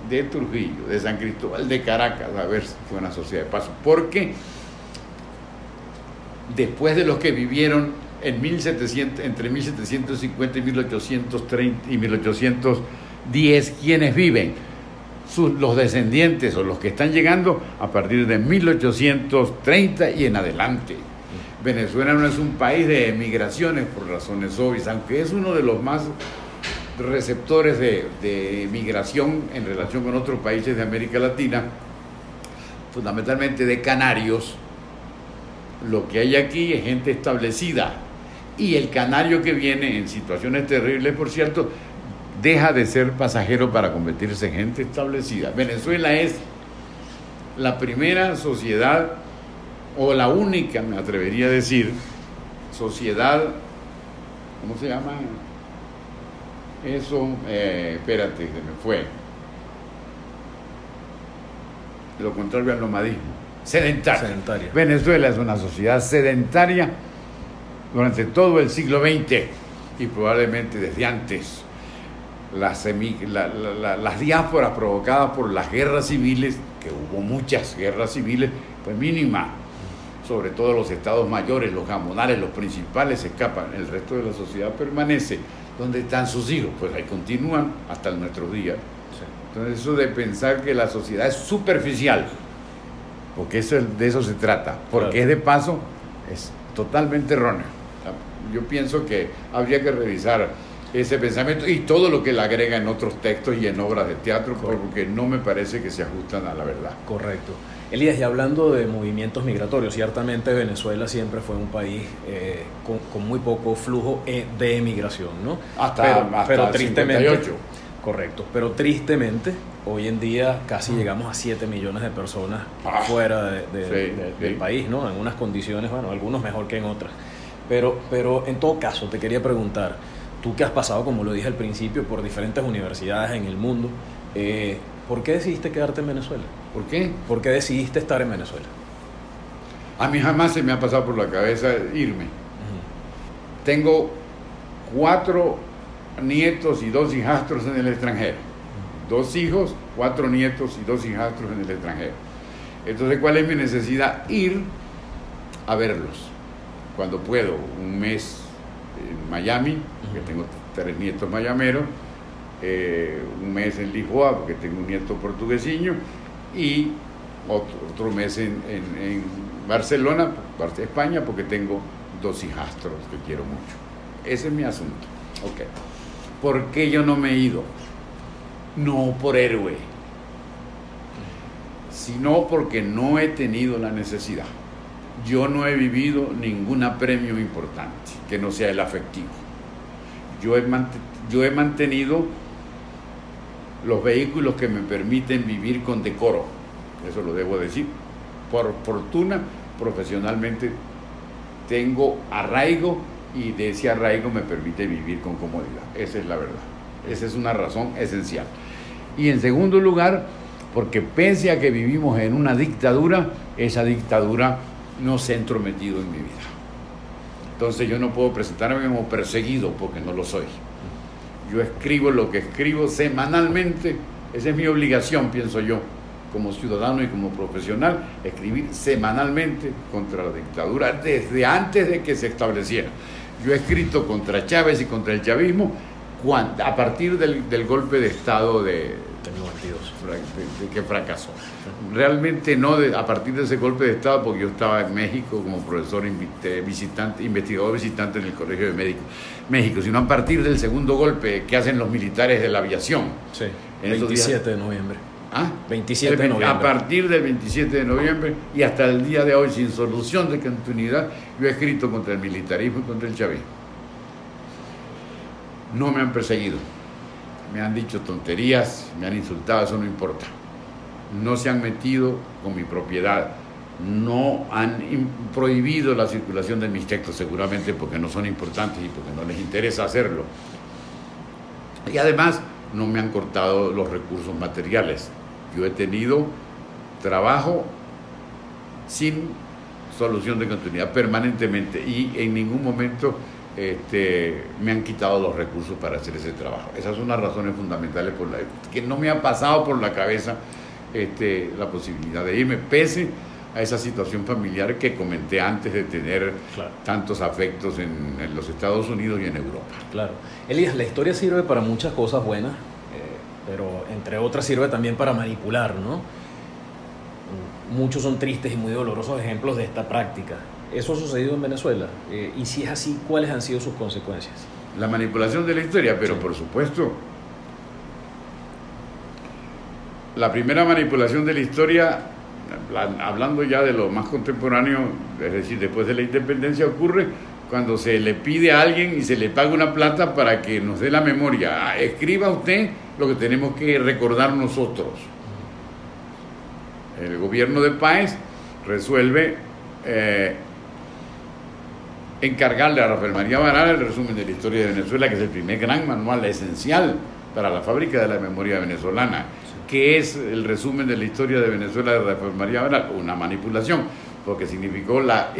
de Trujillo, de San Cristóbal, de Caracas. A ver si fue una sociedad de paso. ¿Por qué? después de los que vivieron en 1700, entre 1750 y 1830 y 1810, quienes viven, los descendientes o los que están llegando a partir de 1830 y en adelante. Venezuela no es un país de emigraciones por razones obvias, aunque es uno de los más receptores de, migración en relación con otros países de América Latina, fundamentalmente de canarios, lo que hay aquí es gente establecida. Y el canario que viene en situaciones terribles, por cierto, deja de ser pasajero para convertirse en gente establecida. Venezuela es la primera sociedad, o la única, me atrevería a decir, sociedad, ¿cómo se llama? Eso, eh, espérate, se me fue. Lo contrario al nomadismo sedentaria. Venezuela es una sociedad sedentaria durante todo el siglo XX y probablemente desde antes. Las, las diásporas provocadas por las guerras civiles, que hubo muchas guerras civiles, pues mínima, sobre todo los estados mayores, los gamonales, los principales escapan, el resto de la sociedad permanece. ¿Dónde están sus hijos? Pues ahí continúan hasta nuestros días. Entonces eso de pensar que la sociedad es superficial, porque eso, de eso se trata, porque es de paso, es totalmente erróneo. Yo pienso que habría que revisar ese pensamiento y todo lo que le agrega en otros textos y en obras de teatro, porque no me parece que se ajustan a la verdad. Correcto. Elías, y hablando de movimientos migratorios, ciertamente Venezuela siempre fue un país eh, con, muy poco flujo eh, de emigración, ¿no? Hasta, pero, tristemente, Correcto, pero tristemente hoy en día casi llegamos a 7 millones de personas ah, fuera del país, ¿no? En unas condiciones, bueno, algunos mejor que en otras. Pero, pero en todo caso, te quería preguntar, tú que has pasado, como lo dije al principio, por diferentes universidades en el mundo, eh, ¿por qué decidiste quedarte en Venezuela? ¿Por qué? ¿Por qué decidiste estar en Venezuela? A mí jamás se me ha pasado por la cabeza irme. Tengo cuatro nietos y dos hijastros en el extranjero. Dos hijos, cuatro nietos y dos hijastros en el extranjero. Entonces, ¿cuál es mi necesidad? Ir a verlos cuando puedo. Un mes en Miami, porque tengo tres nietos mayameros, eh, un mes en Lisboa, porque tengo un nieto portugueseño, y otro, mes en, en Barcelona, España, porque tengo dos hijastros que quiero mucho. Ese es mi asunto. Okay. ¿Por qué yo no me he ido? No por héroe, sino porque no he tenido la necesidad. Yo no he vivido ningún premio importante que no sea el afectivo. Yo he, yo he mantenido los vehículos que me permiten vivir con decoro, eso lo debo decir. Por fortuna, profesionalmente tengo arraigo y de ese arraigo me permite vivir con comodidad. Esa es la verdad. Esa es una razón esencial. Y en segundo lugar, porque pese a que vivimos en una dictadura, esa dictadura no se ha entrometido en mi vida. Entonces yo no puedo presentarme como perseguido porque no lo soy. Yo escribo lo que escribo semanalmente, esa es mi obligación, pienso yo, como ciudadano y como profesional, escribir semanalmente contra la dictadura desde antes de que se estableciera. Yo he escrito contra Chávez y contra el chavismo a partir del, golpe de Estado de, de, que fracasó. Realmente no a partir de ese golpe de Estado, porque yo estaba en México como profesor visitante, investigador visitante en el Colegio de Médicos, México, sino a partir del segundo golpe que hacen los militares de la aviación. Sí, el 27 de noviembre. ¿Ah? 27 de noviembre. A partir del 27 de noviembre y hasta el día de hoy, sin solución de continuidad, yo he escrito contra el militarismo y contra el chavismo. No me han perseguido, me han dicho tonterías, me han insultado, eso no importa. No se han metido con mi propiedad, no han prohibido la circulación de mis textos, seguramente porque no son importantes y porque no les interesa hacerlo. Y además no me han cortado los recursos materiales. Yo he tenido trabajo sin solución de continuidad permanentemente y en ningún momento este, me han quitado los recursos para hacer ese trabajo. Esas son las razones fundamentales por las que no me ha pasado por la cabeza este, la posibilidad de irme, pese a esa situación familiar que comenté antes de tener tantos afectos en, los Estados Unidos y en Europa. Claro. Elías, la historia sirve para muchas cosas buenas, eh, pero entre otras sirve también para manipular, ¿no? Muchos son tristes y muy dolorosos ejemplos de esta práctica. ¿Eso ha sucedido en Venezuela? Eh, y si es así, ¿cuáles han sido sus consecuencias? La manipulación de la historia, pero por supuesto, la primera manipulación de la historia hablando ya de lo más contemporáneo, es decir, después de la independencia, ocurre cuando se le pide a alguien y se le paga una plata para que nos dé la memoria. Ah, escriba usted lo que tenemos que recordar nosotros. El gobierno de Páez resuelve eh, encargarle a Rafael María Baral el resumen de la historia de Venezuela, que es el primer gran manual esencial para la fábrica de la memoria venezolana que es el resumen de la historia de Venezuela de Rafael María una manipulación, porque significó la,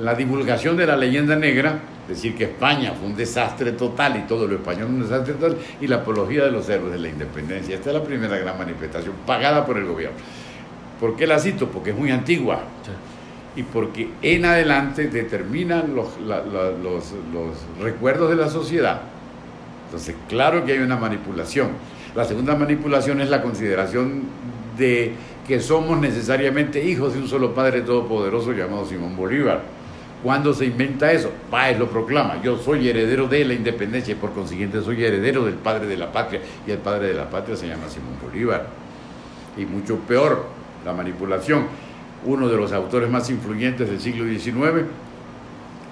la divulgación de la leyenda negra, decir que España fue un desastre total y todo lo español un desastre total, y la apología de los héroes de la independencia. Esta es la primera gran manifestación pagada por el gobierno. ¿Por qué la cito? Porque es muy antigua. Y porque en adelante determina los, los, los recuerdos de la sociedad. Entonces, claro que hay una manipulación la segunda manipulación es la consideración de que somos necesariamente hijos de un solo Padre Todopoderoso llamado Simón Bolívar. ¿Cuándo se inventa eso? Páez lo proclama. Yo soy heredero de la independencia y por consiguiente soy heredero del padre de la patria. Y el padre de la patria se llama Simón Bolívar. Y mucho peor, la manipulación. Uno de los autores más influyentes del siglo XIX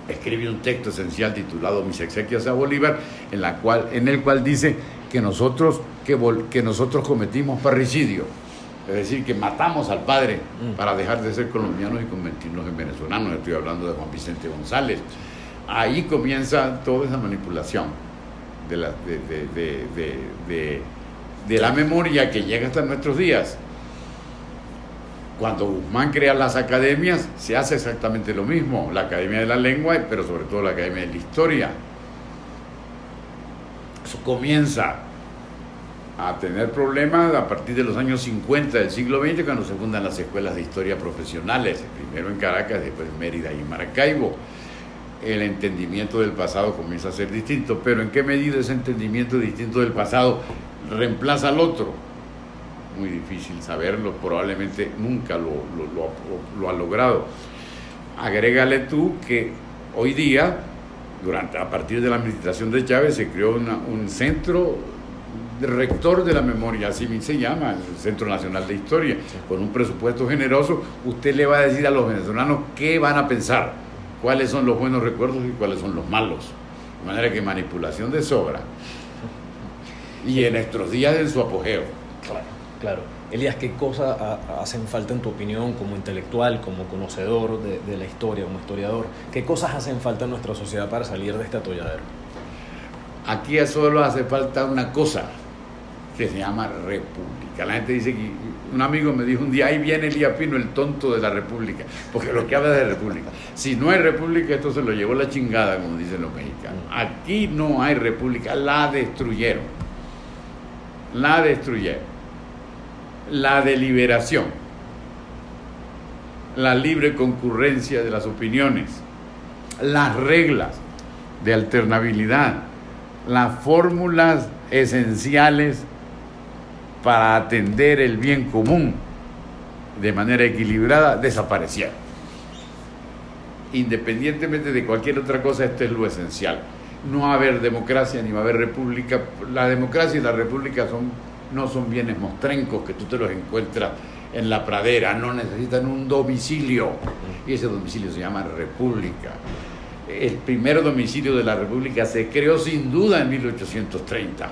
escribe un texto esencial titulado Mis exequias a Bolívar, en, el cual dice que nosotros, que, que nosotros cometimos parricidio, es decir, que matamos al padre mm. para dejar de ser colombianos y convertirnos en venezolanos. Estoy hablando de Juan Vicente González. Ahí comienza toda esa manipulación de la, de, de la memoria que llega hasta nuestros días. Cuando Guzmán crea las academias, se hace exactamente lo mismo, la Academia de la Lengua, pero sobre todo la Academia de la Historia. Eso comienza a tener problemas a partir de los años 50 del siglo XX, cuando se fundan las escuelas de historia profesionales, primero en Caracas, después en Mérida y Maracaibo. El entendimiento del pasado comienza a ser distinto, pero ¿en qué medida ese entendimiento distinto del pasado reemplaza al otro? muy difícil saberlo, probablemente nunca lo, lo, ha logrado. Agrégale tú que hoy día, durante, a partir de la administración de Chávez, se creó un centro rector de la memoria, así se llama, el Centro Nacional de Historia, con un presupuesto generoso, usted le va a decir a los venezolanos qué van a pensar, cuáles son los buenos recuerdos y cuáles son los malos. De manera que manipulación de sobra. Y en nuestros días en su apogeo. Claro. Claro. Elías, ¿qué cosas hacen falta en tu opinión como intelectual, como conocedor de, la historia, como historiador? ¿Qué cosas hacen falta en nuestra sociedad para salir de este atolladero? Aquí solo hace falta una cosa que se llama república. La gente dice que un amigo me dijo un día, ahí viene Elías Pino, el tonto de la república, porque lo que habla de república. Si no hay república, esto se lo llevó la chingada, como dicen los mexicanos. Aquí no hay república, la destruyeron. La destruyeron la deliberación, la libre concurrencia de las opiniones, las reglas de alternabilidad, las fórmulas esenciales para atender el bien común de manera equilibrada desaparecieron. Independientemente de cualquier otra cosa, esto es lo esencial. No va a haber democracia ni va a haber república. La democracia y la república son no son bienes mostrencos que tú te los encuentras en la pradera, no necesitan un domicilio. Y ese domicilio se llama república. El primer domicilio de la república se creó sin duda en 1830.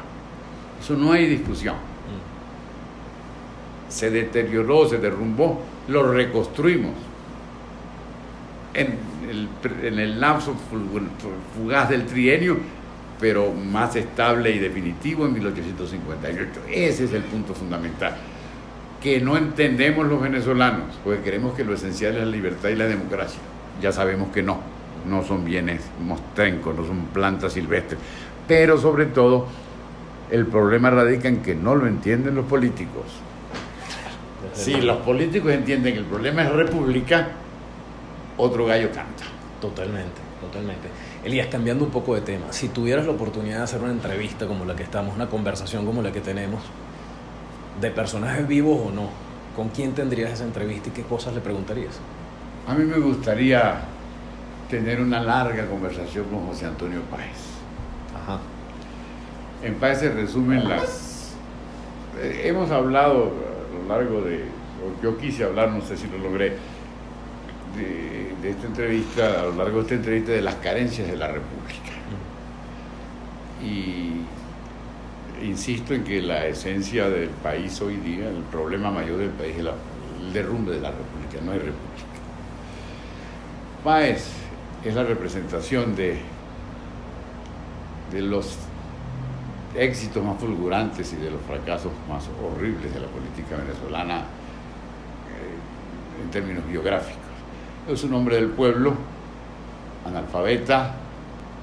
Eso no hay discusión. Se deterioró, se derrumbó, lo reconstruimos. En el, en lapso fugaz del trienio pero más estable y definitivo en 1858. Ese es el punto fundamental, que no entendemos los venezolanos, porque creemos que lo esencial es la libertad y la democracia. Ya sabemos que no, no son bienes mostrencos, no son plantas silvestres, pero sobre todo el problema radica en que no lo entienden los políticos. Si los políticos entienden que el problema es república, otro gallo canta. Totalmente, totalmente. Elías, cambiando un poco de tema, si tuvieras la oportunidad de hacer una entrevista como la que estamos, una conversación como la que tenemos, de personajes vivos o no, ¿con quién tendrías esa entrevista y qué cosas le preguntarías? A mí me gustaría tener una larga conversación con José Antonio Páez. Ajá. En Páez se resumen las... Eh, hemos hablado largo de... yo quise hablar, no sé si lo logré, de, esta entrevista, a lo largo de esta entrevista, de las carencias de la República. Y insisto en que la esencia del país hoy día, el problema mayor del país es el derrumbe de la República, no hay República. Páez es la representación de, de los éxitos más fulgurantes y de los fracasos más horribles de la política venezolana eh, en términos biográficos. Es un hombre del pueblo, analfabeta,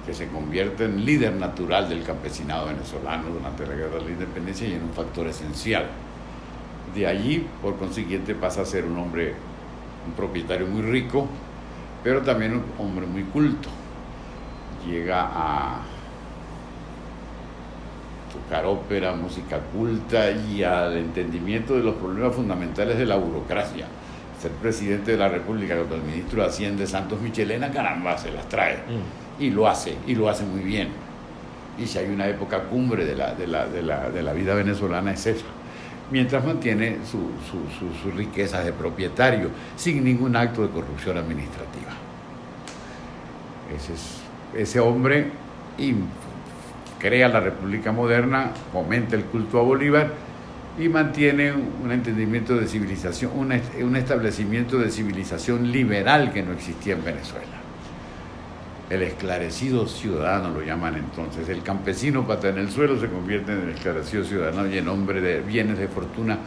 que se convierte en líder natural del campesinado venezolano durante la Guerra de la Independencia y en un factor esencial. De allí, por consiguiente, pasa a ser un hombre, un propietario muy rico, pero también un hombre muy culto. Llega a tocar ópera, música culta y al entendimiento de los problemas fundamentales de la burocracia ser presidente de la República cuando el ministro de Hacienda Santos Michelena, caramba, se las trae. Mm. Y lo hace, y lo hace muy bien. Y si hay una época cumbre de la, de la, de la, de la vida venezolana es esa. Mientras mantiene sus su, riquezas de propietario, sin ningún acto de corrupción administrativa. Ese, es, ese hombre crea la República Moderna, fomenta el culto a Bolívar y mantiene un entendimiento de civilización, un, establecimiento de civilización liberal que no existía en Venezuela. El esclarecido ciudadano lo llaman entonces. El campesino pata en el suelo se convierte en el esclarecido ciudadano y en hombre de bienes de fortuna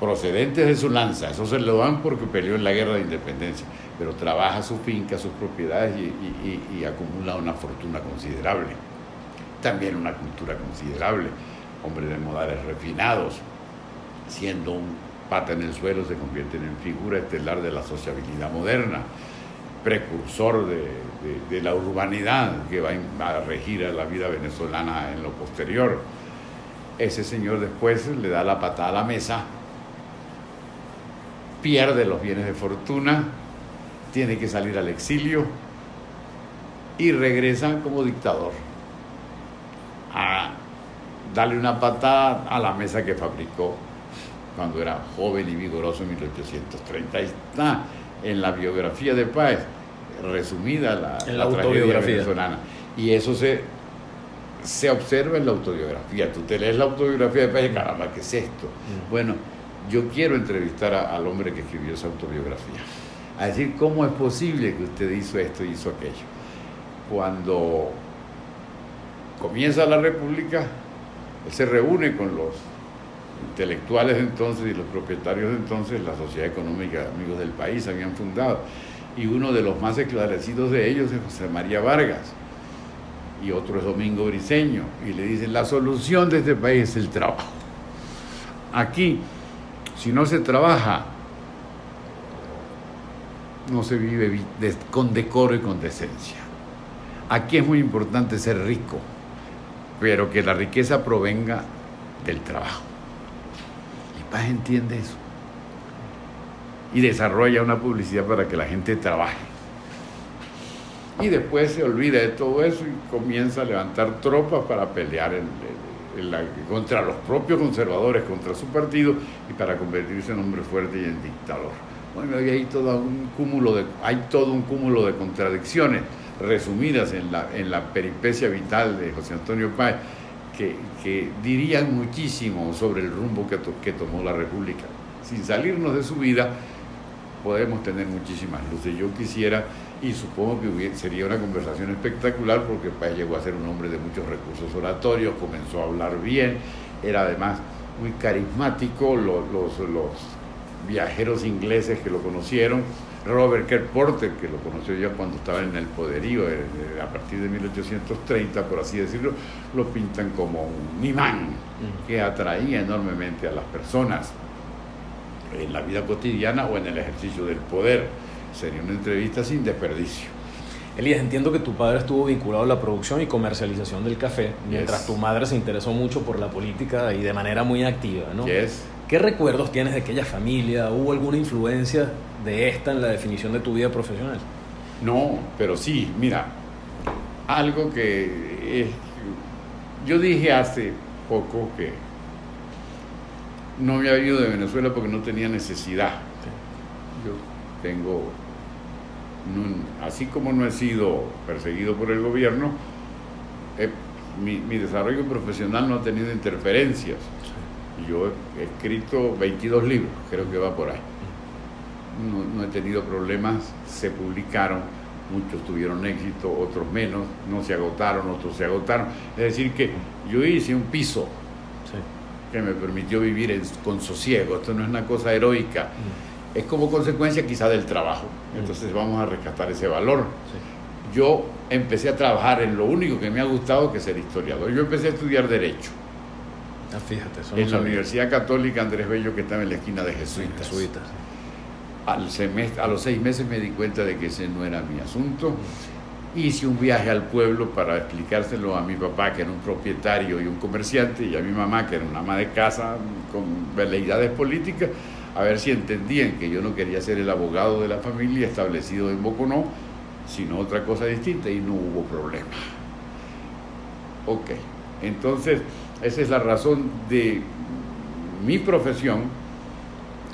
procedentes de su lanza. Eso se lo dan porque peleó en la guerra de independencia, pero trabaja su finca, sus propiedades y, y acumula una fortuna considerable. También una cultura considerable hombre de modales refinados, siendo un pata en el suelo, se convierte en figura estelar de la sociabilidad moderna, precursor de, la urbanidad que va a regir a la vida venezolana en lo posterior. Ese señor después le da la patada a la mesa, pierde los bienes de fortuna, tiene que salir al exilio y regresa como dictador a darle una patada a la mesa que fabricó cuando era joven y vigoroso en 1830. Ahí está en la biografía de Páez, resumida la, la, autobiografía venezolana. Y eso se, se observa en la autobiografía. Tú te lees la autobiografía de Páez y caramba, ¿qué es esto? Mm. Bueno, yo quiero entrevistar al hombre que escribió esa autobiografía, a decir cómo es posible que usted hizo esto y hizo aquello. Cuando comienza la República, él se reúne con los intelectuales de entonces y los propietarios de entonces, la Sociedad Económica Amigos del País habían fundado. Y uno de los más esclarecidos de ellos es José María Vargas. Y otro es Domingo Briceño. Y le dicen, la solución de este país es el trabajo. Aquí, si no se trabaja, no se vive con decoro y con decencia. Aquí es muy importante ser rico pero que la riqueza provenga del trabajo. Y Paz entiende eso. Y desarrolla una publicidad para que la gente trabaje. Y después se olvida de todo eso y comienza a levantar tropas para pelear contra los propios conservadores, contra su partido y para convertirse en hombre fuerte y en dictador. Bueno, hay todo un cúmulo de, hay todo un cúmulo de contradicciones resumidas en la, en la peripecia vital de José Antonio Páez, que, que dirían muchísimo sobre el rumbo que, que tomó la República. Sin salirnos de su vida, podemos tener muchísimas luces. Yo quisiera, y supongo que sería una conversación espectacular, porque Páez llegó a ser un hombre de muchos recursos oratorios, comenzó a hablar bien, era además muy carismático, los, los viajeros ingleses que lo conocieron, Robert Kerr Porter, que lo conoció ya cuando estaba en el poderío, eh, eh, a partir de 1830, por así decirlo, lo pintan como un imán que atraía enormemente a las personas. en la vida cotidiana o en el ejercicio del poder. Sería una entrevista sin desperdicio. Elías, entiendo que tu padre estuvo vinculado a la producción y comercialización del café, mientras tu madre se interesó mucho por la política y de manera muy activa, ¿no? ¿Qué recuerdos tienes de aquella familia? ¿Hubo alguna influencia de esta en la definición de tu vida profesional? No, pero sí, mira, algo que yo dije hace poco que no me había ido de Venezuela porque no tenía necesidad. Yo tengo, así como no he sido perseguido por el gobierno, mi, mi, desarrollo profesional no ha tenido interferencias. Yo he escrito 22 libros, creo que va por ahí. No, no he tenido problemas, se publicaron muchos tuvieron éxito, otros menos, no se agotaron, otros se agotaron. Es decir, que yo hice un piso que me permitió vivir con sosiego, esto no es una cosa heroica, mm. es como consecuencia quizá del trabajo, mm. entonces vamos a rescatar ese valor. Yo empecé a trabajar en lo único que me ha gustado, que es ser historiador. Yo empecé a estudiar Derecho. Ah, fíjate, en la Universidad Católica Andrés Bello, que estaba en la esquina de Jesuitas. Jesuitas al semestre, a los seis meses me di cuenta de que ese no era mi asunto. Hice un viaje al pueblo para explicárselo a mi papá, que era un propietario y un comerciante, y a mi mamá, que era una ama de casa con veleidades políticas, a ver si entendían que yo no quería ser el abogado de la familia establecido en Boconó, sino otra cosa distinta, y no hubo problema. Ok, entonces esa es la razón de mi profesión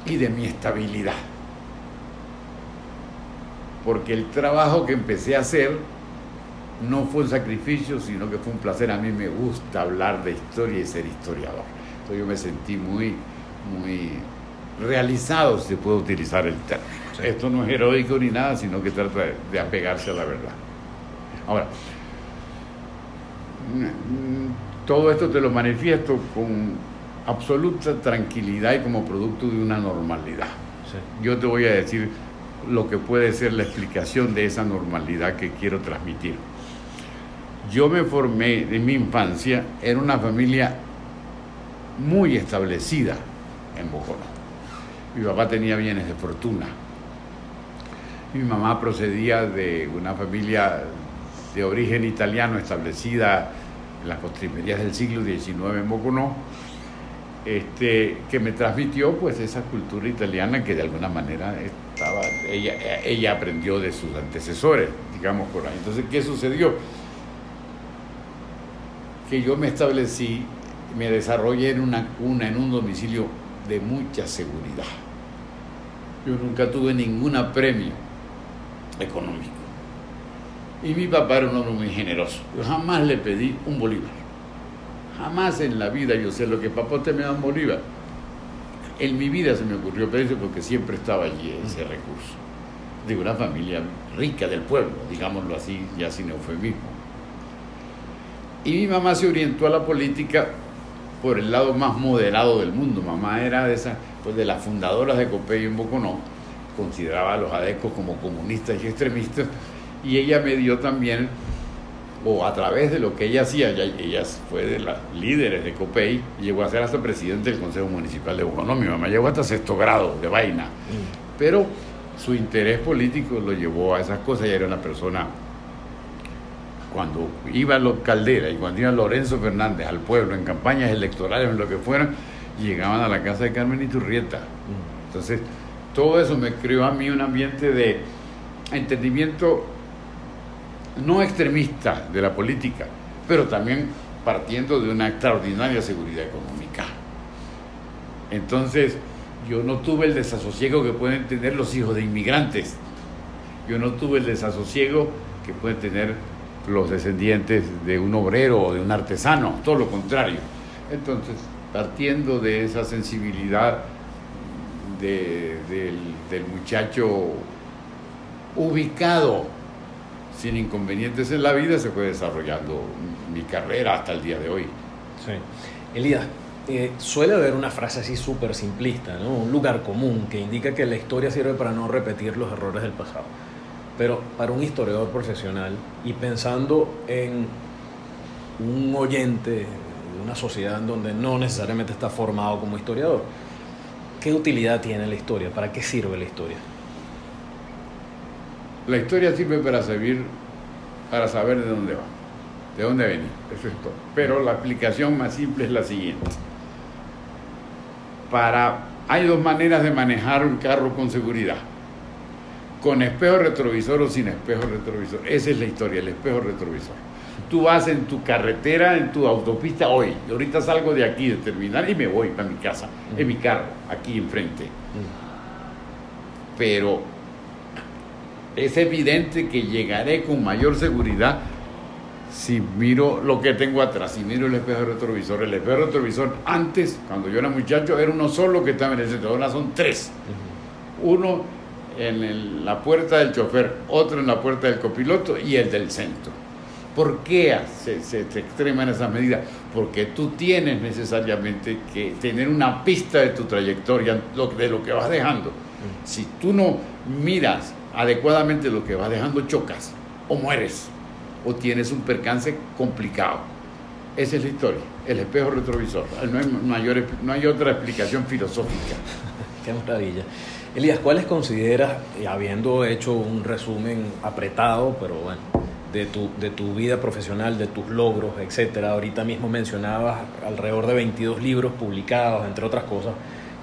y de mi estabilidad porque el trabajo que empecé a hacer no fue un sacrificio, sino que fue un placer. A mí me gusta hablar de historia y ser historiador. Entonces yo me sentí muy, muy realizado, si se puede utilizar el término. Esto no es heroico ni nada, sino que trata de apegarse a la verdad. Ahora, todo esto te lo manifiesto con absoluta tranquilidad y como producto de una normalidad. Yo te voy a decir lo que puede ser la explicación de esa normalidad que quiero transmitir. Yo me formé en mi infancia en una familia muy establecida en Bocono. Mi papá tenía bienes de fortuna. Mi mamá procedía de una familia de origen italiano establecida en las postrimerías del siglo XIX en Boconó este, que me transmitió pues esa cultura italiana que de alguna manera ella, ella aprendió de sus antecesores, digamos por ahí. Entonces, ¿qué sucedió? Que yo me establecí, me desarrollé en una cuna, en un domicilio de mucha seguridad. Yo nunca tuve ningún premio económico. Y mi papá era un hombre muy generoso. Yo jamás le pedí un bolívar Jamás en la vida yo sé lo que papote me da un bolívar. En mi vida se me ocurrió pedirse porque siempre estaba allí ese recurso. De una familia rica del pueblo, digámoslo así, ya sin eufemismo. Y mi mamá se orientó a la política por el lado más moderado del mundo. Mamá era de esas, pues de las fundadoras de Copey en Boconó, consideraba a los adecos como comunistas y extremistas, y ella me dio también o a través de lo que ella hacía, ella, fue de las líderes de COPEI, llegó a ser hasta presidente del Consejo Municipal de Bogotá. mi mamá llegó hasta sexto grado de vaina, mm. pero su interés político lo llevó a esas cosas, ella era una persona, cuando iba los Caldera y cuando iba Lorenzo Fernández al pueblo en campañas electorales, en lo que fueran, llegaban a la casa de Carmen Iturrieta. Mm. Entonces, todo eso me creó a mí un ambiente de entendimiento no extremista de la política, pero también partiendo de una extraordinaria seguridad económica. Entonces, yo no tuve el desasosiego que pueden tener los hijos de inmigrantes. Yo no tuve el desasosiego que pueden tener los descendientes de un obrero o de un artesano, todo lo contrario. Entonces, partiendo de esa sensibilidad del, muchacho ubicado sin inconvenientes en la vida se fue desarrollando mi carrera hasta el día de hoy. Sí. Elías, eh, suele haber una frase así súper simplista, ¿no? un lugar común que indica que la historia sirve para no repetir los errores del pasado. Pero para un historiador profesional y pensando en un oyente de una sociedad en donde no necesariamente está formado como historiador, ¿qué utilidad tiene la historia? ¿Para qué sirve la historia? La historia sirve para servir, para saber de dónde va, de dónde venir, eso es todo. Pero la aplicación más simple es la siguiente. Para, hay dos maneras de manejar un carro con seguridad. Con espejo retrovisor o sin espejo retrovisor. Esa es la historia, el espejo retrovisor. Tú vas en tu carretera, en tu autopista hoy. ahorita salgo de aquí, de terminar, y me voy para mi casa, en mi carro, aquí enfrente. Pero es evidente que llegaré con mayor seguridad si miro lo que tengo atrás, si miro el espejo retrovisor. El espejo retrovisor antes, cuando yo era muchacho, era uno solo que estaba en el centro, ahora son tres. Uno en la puerta del chofer, otro en la puerta del copiloto y el del centro. ¿Por qué se, se, extreman esas medidas? Porque tú tienes necesariamente que tener una pista de tu trayectoria, de lo que vas dejando. Si tú no miras adecuadamente lo que vas dejando, chocas o mueres o tienes un percance complicado. Esa es la historia, el espejo retrovisor. No hay, mayor, no hay otra explicación filosófica. <laughs> Qué maravilla. Elías, ¿cuáles consideras, habiendo hecho un resumen apretado, pero bueno, de tu, de tu vida profesional, de tus logros, etcétera? Ahorita mismo mencionabas alrededor de 22 libros publicados, entre otras cosas.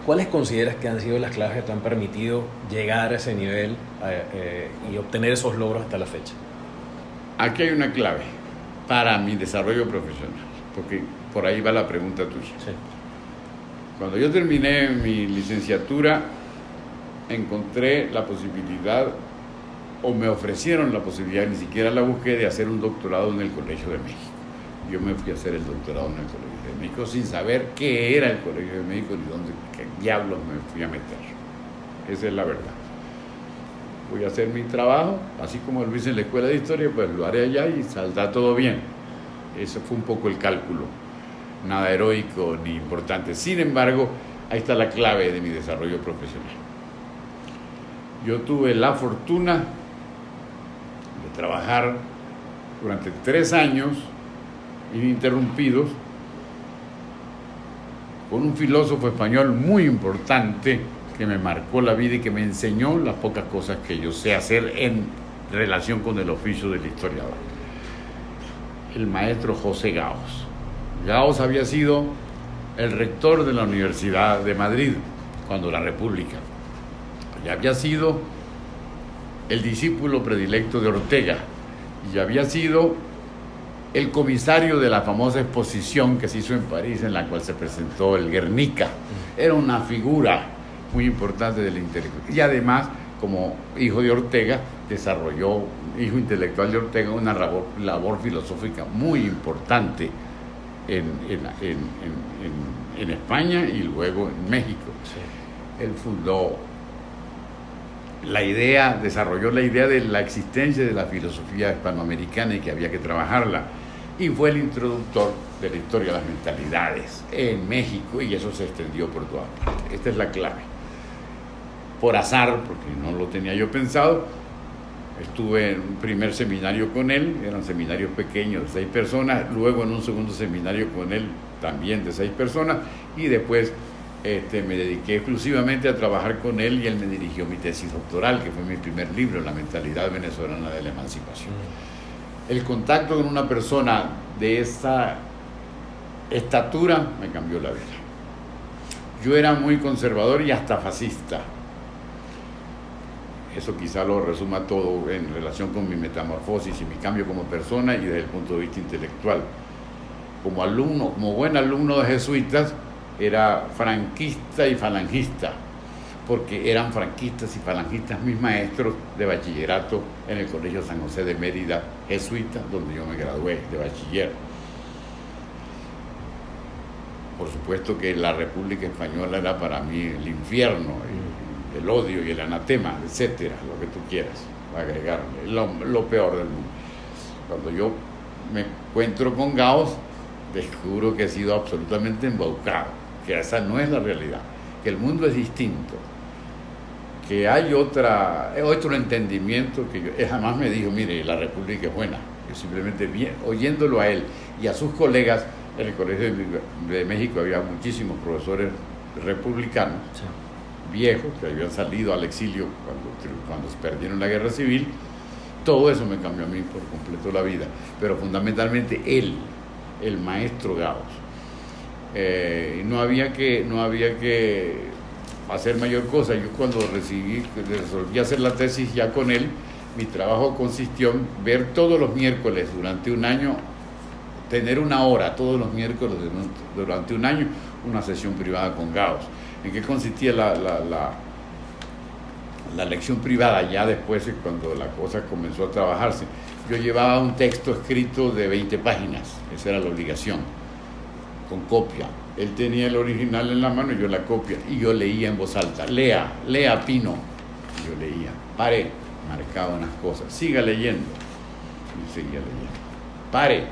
¿Cuáles consideras que han sido las claves que te han permitido llegar a ese nivel eh, y obtener esos logros hasta la fecha? Aquí hay una clave para mi desarrollo profesional, porque por ahí va la pregunta tuya. Cuando yo terminé mi licenciatura, encontré la posibilidad, o me ofrecieron la posibilidad, ni siquiera la busqué, de hacer un doctorado en el Colegio de México. Yo me fui a hacer el doctorado en el Colegio de México sin saber qué era el Colegio de México ni dónde, qué diablos me fui a meter. Esa es la verdad voy a hacer mi trabajo, así como lo hice en la escuela de historia, pues lo haré allá y saldrá todo bien. Ese fue un poco el cálculo, nada heroico ni importante. Sin embargo, ahí está la clave de mi desarrollo profesional. Yo tuve la fortuna de trabajar durante tres años ininterrumpidos con un filósofo español muy importante, que me marcó la vida y que me enseñó las pocas cosas que yo sé hacer en relación con el oficio del historiador. El maestro José Gaos. Gaos había sido el rector de la Universidad de Madrid cuando la República. Y había sido el discípulo predilecto de Ortega y había sido el comisario de la famosa exposición que se hizo en París en la cual se presentó el Guernica. Era una figura muy importante del intelectual. Y además, como hijo de Ortega, desarrolló, hijo intelectual de Ortega, una labor, filosófica muy importante en, en, España y luego en México. Él fundó la idea, desarrolló la idea de la existencia de la filosofía hispanoamericana y que había que trabajarla. Y fue el introductor de la historia de las mentalidades en México y eso se extendió por todas partes. Esta es la clave por azar, porque no lo tenía yo pensado. Estuve en un primer seminario con él, eran seminarios pequeños de seis personas, luego en un segundo seminario con él también de seis personas y después este, me dediqué exclusivamente a trabajar con él y él me dirigió mi tesis doctoral, que fue mi primer libro, La mentalidad venezolana de la emancipación. Mm. El contacto con una persona de esa estatura me cambió la vida. Yo era muy conservador y hasta fascista eso quizá lo resuma todo en relación con mi metamorfosis y mi cambio como persona y desde el punto de vista intelectual. Como alumno, como buen alumno de jesuitas, era franquista y falangista, porque eran franquistas y falangistas mis maestros de bachillerato en el Colegio San José de Mérida, jesuita, donde yo me gradué de bachiller. Por supuesto que la República Española era para mí el infierno el odio y el anatema, etcétera, lo que tú quieras agregar, lo, lo peor del mundo. Cuando yo me encuentro con Gauss, descubro que he sido absolutamente embaucado, que esa no es la realidad, que el mundo es distinto, que hay otra, otro entendimiento que yo, jamás me dijo, mire, la República es buena. Yo simplemente oyéndolo a él y a sus colegas en el Colegio de México había muchísimos profesores republicanos viejos que habían salido al exilio cuando, cuando perdieron la guerra civil. Todo eso me cambió a mí por completo la vida, pero fundamentalmente él, el maestro Gauss. Eh, no, había que, no había que hacer mayor cosa. Yo cuando recibí, resolví hacer la tesis ya con él, mi trabajo consistió en ver todos los miércoles durante un año, tener una hora todos los miércoles durante un año, una sesión privada con Gauss. ¿En qué consistía la, la, la, la lección privada? Ya después, cuando la cosa comenzó a trabajarse, yo llevaba un texto escrito de 20 páginas, esa era la obligación, con copia. Él tenía el original en la mano y yo la copia, y yo leía en voz alta, lea, lea Pino. Yo leía, pare, marcaba unas cosas, siga leyendo. Y seguía leyendo. Pare.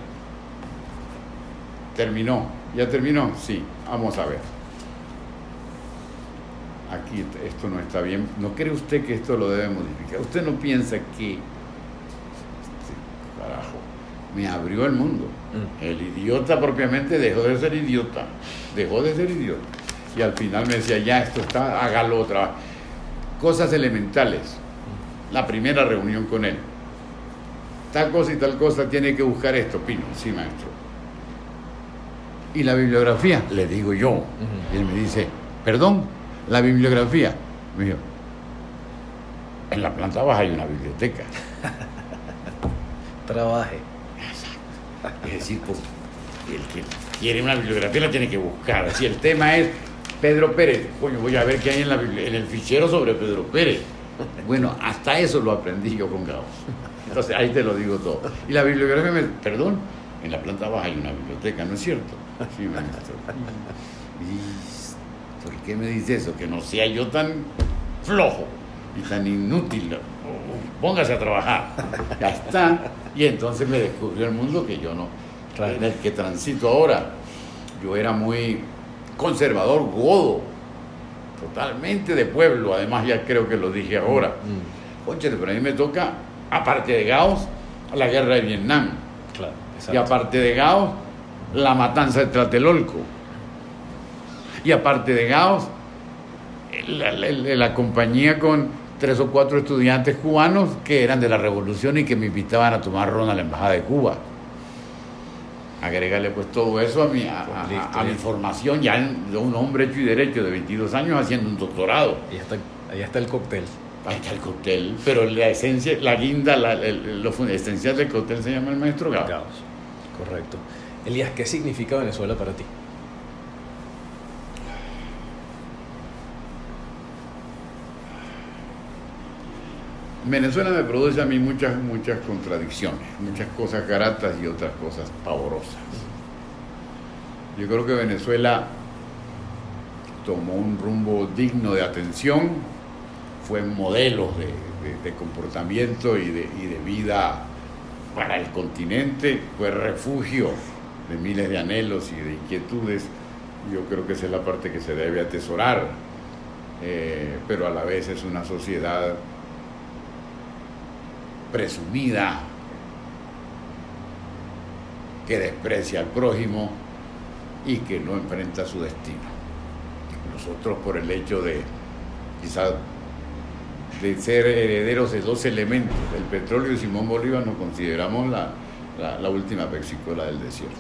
Terminó. ¿Ya terminó? Sí. Vamos a ver. Aquí esto no está bien. ¿No cree usted que esto lo debe modificar? ¿Usted no piensa que... Este carajo, me abrió el mundo. Mm. El idiota propiamente dejó de ser idiota. Dejó de ser idiota. Y al final me decía, ya, esto está, hágalo otra Cosas elementales la primera reunión con él. Tal cosa y tal cosa tiene que buscar esto, Pino. Sí, maestro. ¿Y la bibliografía? Le digo yo. Y él me dice, perdón, la bibliografía. Me dijo, en la planta baja hay una biblioteca. <laughs> Trabaje. Es decir, pues, el que quiere una bibliografía la tiene que buscar. Si el tema es Pedro Pérez, coño, voy a ver qué hay en, la, el fichero sobre Pedro Pérez. Bueno, hasta eso lo aprendí yo con Gauss. Entonces ahí te lo digo todo. Y la bibliografía me, perdón, en la planta baja hay una biblioteca, ¿no es cierto? Sí, maestro. ¿Y por qué me dice eso? Que no sea yo tan flojo y tan inútil. Póngase a trabajar. Ya está. Y entonces me descubrió el mundo que yo no, en el que transito ahora. Yo era muy conservador, godo totalmente de pueblo, además ya creo que lo dije ahora. Mm. pero a mí me toca, aparte de Gauss, la guerra de Vietnam. y aparte de Gauss, la matanza de Tlatelolco. Y aparte de la, la, compañía con tres o cuatro estudiantes cubanos que eran de la revolución y que me invitaban a tomar ron a la Embajada de Cuba agregarle pues todo eso a mi, a, mi formación ya un hombre hecho y derecho de 22 años haciendo un doctorado. Ahí está, ahí está el cóctel. Ahí está el cóctel, pero la esencia, la guinda, la, lo esencial del cóctel se llama el maestro Gauss. Correcto. Elías, ¿qué significa Venezuela para ti? Venezuela me produce a mí muchas, muchas contradicciones, muchas cosas gratas y otras cosas pavorosas. Yo creo que Venezuela tomó un rumbo digno de atención, fue modelo de, comportamiento y de, y de vida para el continente, fue refugio de miles de anhelos y de inquietudes. Yo creo que esa es la parte que se debe atesorar, eh, pero a la vez es una sociedad presumida, que desprecia al prójimo y que no enfrenta su destino. Nosotros por el hecho de quizás de ser herederos de dos elementos, el petróleo y Simón Bolívar, nos consideramos la, última pexicola del desierto.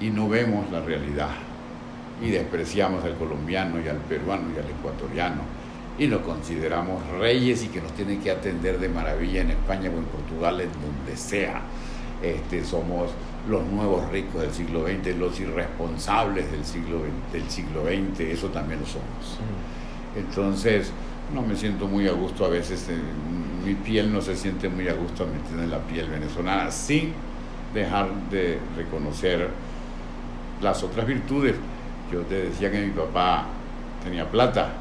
Y no vemos la realidad. Y despreciamos al colombiano y al peruano y al ecuatoriano y nos consideramos reyes y que nos tienen que atender de maravilla en España o en Portugal, en donde sea. Este, somos los nuevos ricos del siglo XX, los irresponsables del siglo, del siglo XX, eso también lo somos. Mm. Entonces, no me siento muy a gusto a veces, eh, mi piel no se siente muy a gusto metida en la piel venezolana, sin dejar de reconocer las otras virtudes. Yo te decía que mi papá tenía plata,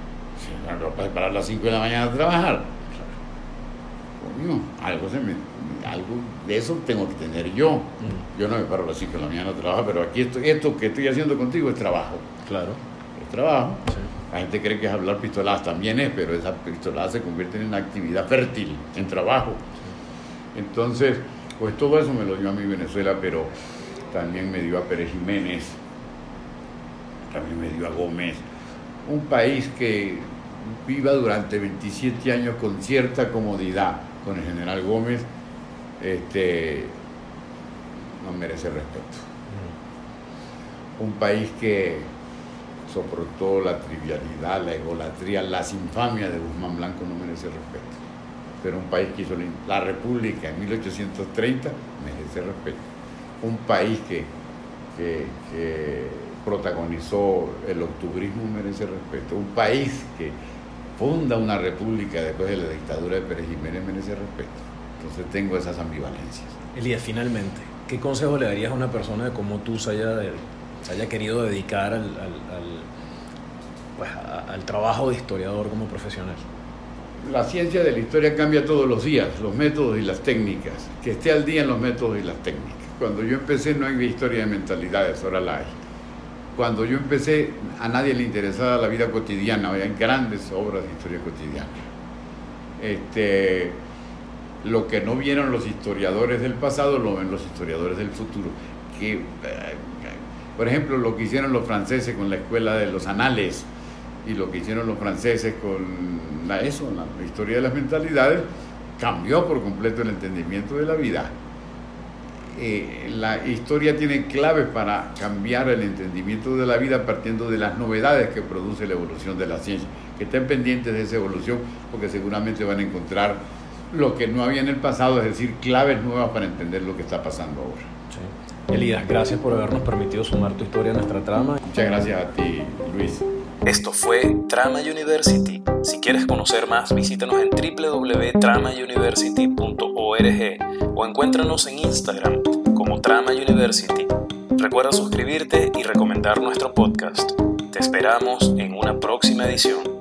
para parar a las 5 de la mañana a trabajar. algo, algo de eso tengo que tener yo. Mm. Yo no me paro a las 5 de la mañana a trabajar, pero aquí esto, esto que estoy haciendo contigo es trabajo. Claro. Es trabajo. La gente cree que es hablar pistoladas, también es, pero esa pistolada se convierte en una actividad fértil, en trabajo. Entonces, pues todo eso me lo dio a mi Venezuela, pero también me dio a Pérez Jiménez, también me dio a Gómez, un país que viva durante 27 años con cierta comodidad con el general Gómez, este, no merece respeto. Mm. Un país que soportó la trivialidad, la egolatría, las infamias de Guzmán Blanco no merece respeto. Pero un país que hizo la República en 1830 merece respeto. Un país que, que protagonizó el octubrismo merece respeto. Un país que funda una república después de la dictadura de Pérez Jiménez merece respeto. Entonces tengo esas ambivalencias. Elías, finalmente, ¿qué consejo le darías a una persona de cómo tú se haya, se haya querido dedicar al, pues, al trabajo de historiador como profesional? La ciencia de la historia cambia todos los días, los métodos y las técnicas. Que esté al día en los métodos y las técnicas. Cuando yo empecé no había historia de mentalidades, ahora la hay cuando yo empecé, a nadie le interesaba la vida cotidiana, había grandes obras de historia cotidiana. Este, lo que no vieron los historiadores del pasado lo ven los historiadores del futuro. Que, eh, por ejemplo, lo que hicieron los franceses con la escuela de los anales y lo que hicieron los franceses con eso, la historia de las mentalidades, cambió por completo el entendimiento de la vida. Eh, la historia tiene claves para cambiar el entendimiento de la vida partiendo de las novedades que produce la evolución de la ciencia. Que estén pendientes de esa evolución porque seguramente van a encontrar lo que no había en el pasado, es decir, claves nuevas para entender lo que está pasando ahora. Sí. Elías, gracias por habernos permitido sumar tu historia a nuestra trama. Muchas gracias a ti, Luis. Esto fue Trama University. Si quieres conocer más, visítanos en www.tramauniversity.org o encuéntranos en Instagram como Trama University. Recuerda suscribirte y recomendar nuestro podcast. Te esperamos en una próxima edición.